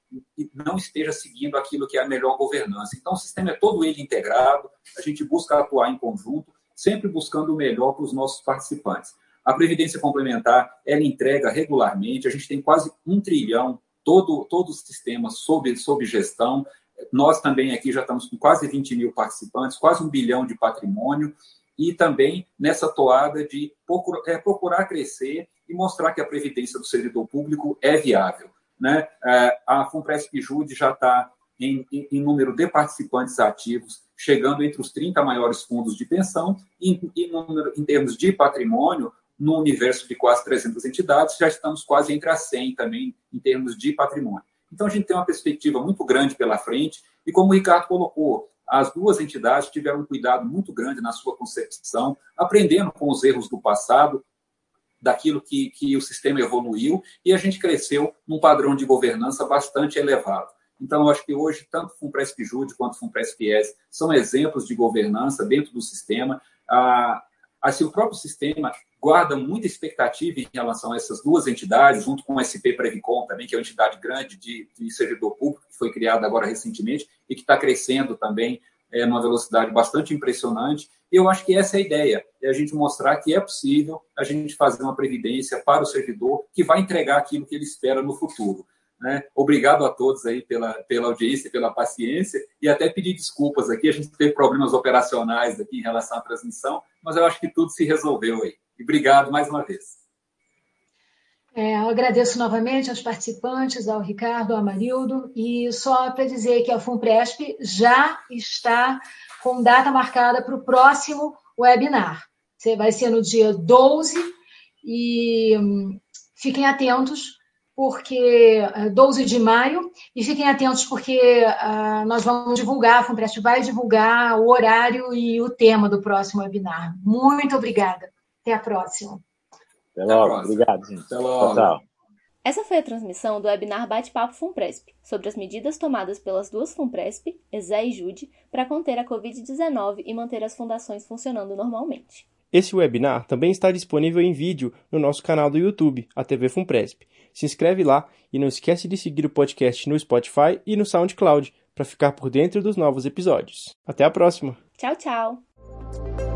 não esteja seguindo aquilo que é a melhor governança. Então, o sistema é todo ele integrado, a gente busca atuar em conjunto, sempre buscando o melhor para os nossos participantes. A Previdência Complementar, ela entrega regularmente, a gente tem quase um trilhão, todo, todo o sistema sob, sob gestão. Nós também aqui já estamos com quase 20 mil participantes, quase um bilhão de patrimônio, e também nessa toada de procurar, é, procurar crescer e mostrar que a previdência do servidor público é viável. Né? É, a FUNPRESP Jude já está em, em, em, número de participantes ativos, chegando entre os 30 maiores fundos de pensão e, e no, em termos de patrimônio, no universo de quase 300 entidades, já estamos quase entre as 100 também em termos de patrimônio. Então, a gente tem uma perspectiva muito grande pela frente, e como o Ricardo colocou, as duas entidades tiveram um cuidado muito grande na sua concepção, aprendendo com os erros do passado, daquilo que, que o sistema evoluiu, e a gente cresceu num padrão de governança bastante elevado. Então, acho que hoje, tanto o FUNPRESP Jude quanto o FUNPRESP ES são exemplos de governança dentro do sistema. Ah, assim, o próprio sistema guarda muita expectativa em relação a essas duas entidades, junto com o SP Previcom também, que é uma entidade grande de, de servidor público, que foi criada agora recentemente e que está crescendo também é, numa velocidade bastante impressionante. E eu acho que essa é a ideia, é a gente mostrar que é possível a gente fazer uma previdência para o servidor que vai entregar aquilo que ele espera no futuro. Né? Obrigado a todos aí pela, pela audiência, pela paciência e até pedir desculpas aqui. A gente teve problemas operacionais aqui em relação à transmissão, mas eu acho que tudo se resolveu aí. E obrigado mais uma vez. É, eu agradeço novamente aos participantes, ao Ricardo, ao Amarildo, e só para dizer que a FUNPRESP já está com data marcada para o próximo webinar. Vai ser no dia 12, e hum, fiquem atentos, porque 12 é, de maio, e fiquem atentos porque uh, nós vamos divulgar, a FUNPRESP vai divulgar o horário e o tema do próximo webinar. Muito obrigada. Até a próxima. Até logo. Obrigado, gente. Até logo. Tchau, Essa foi a transmissão do webinar Bate-Papo FUNPRESP sobre as medidas tomadas pelas duas FUNPRESP, ESE e JUDE, para conter a Covid-19 e manter as fundações funcionando normalmente. Esse webinar também está disponível em vídeo no nosso canal do YouTube, a TV FUNPRESP. Se inscreve lá e não esquece de seguir o podcast no Spotify e no SoundCloud para ficar por dentro dos novos episódios. Até a próxima! Tchau, tchau!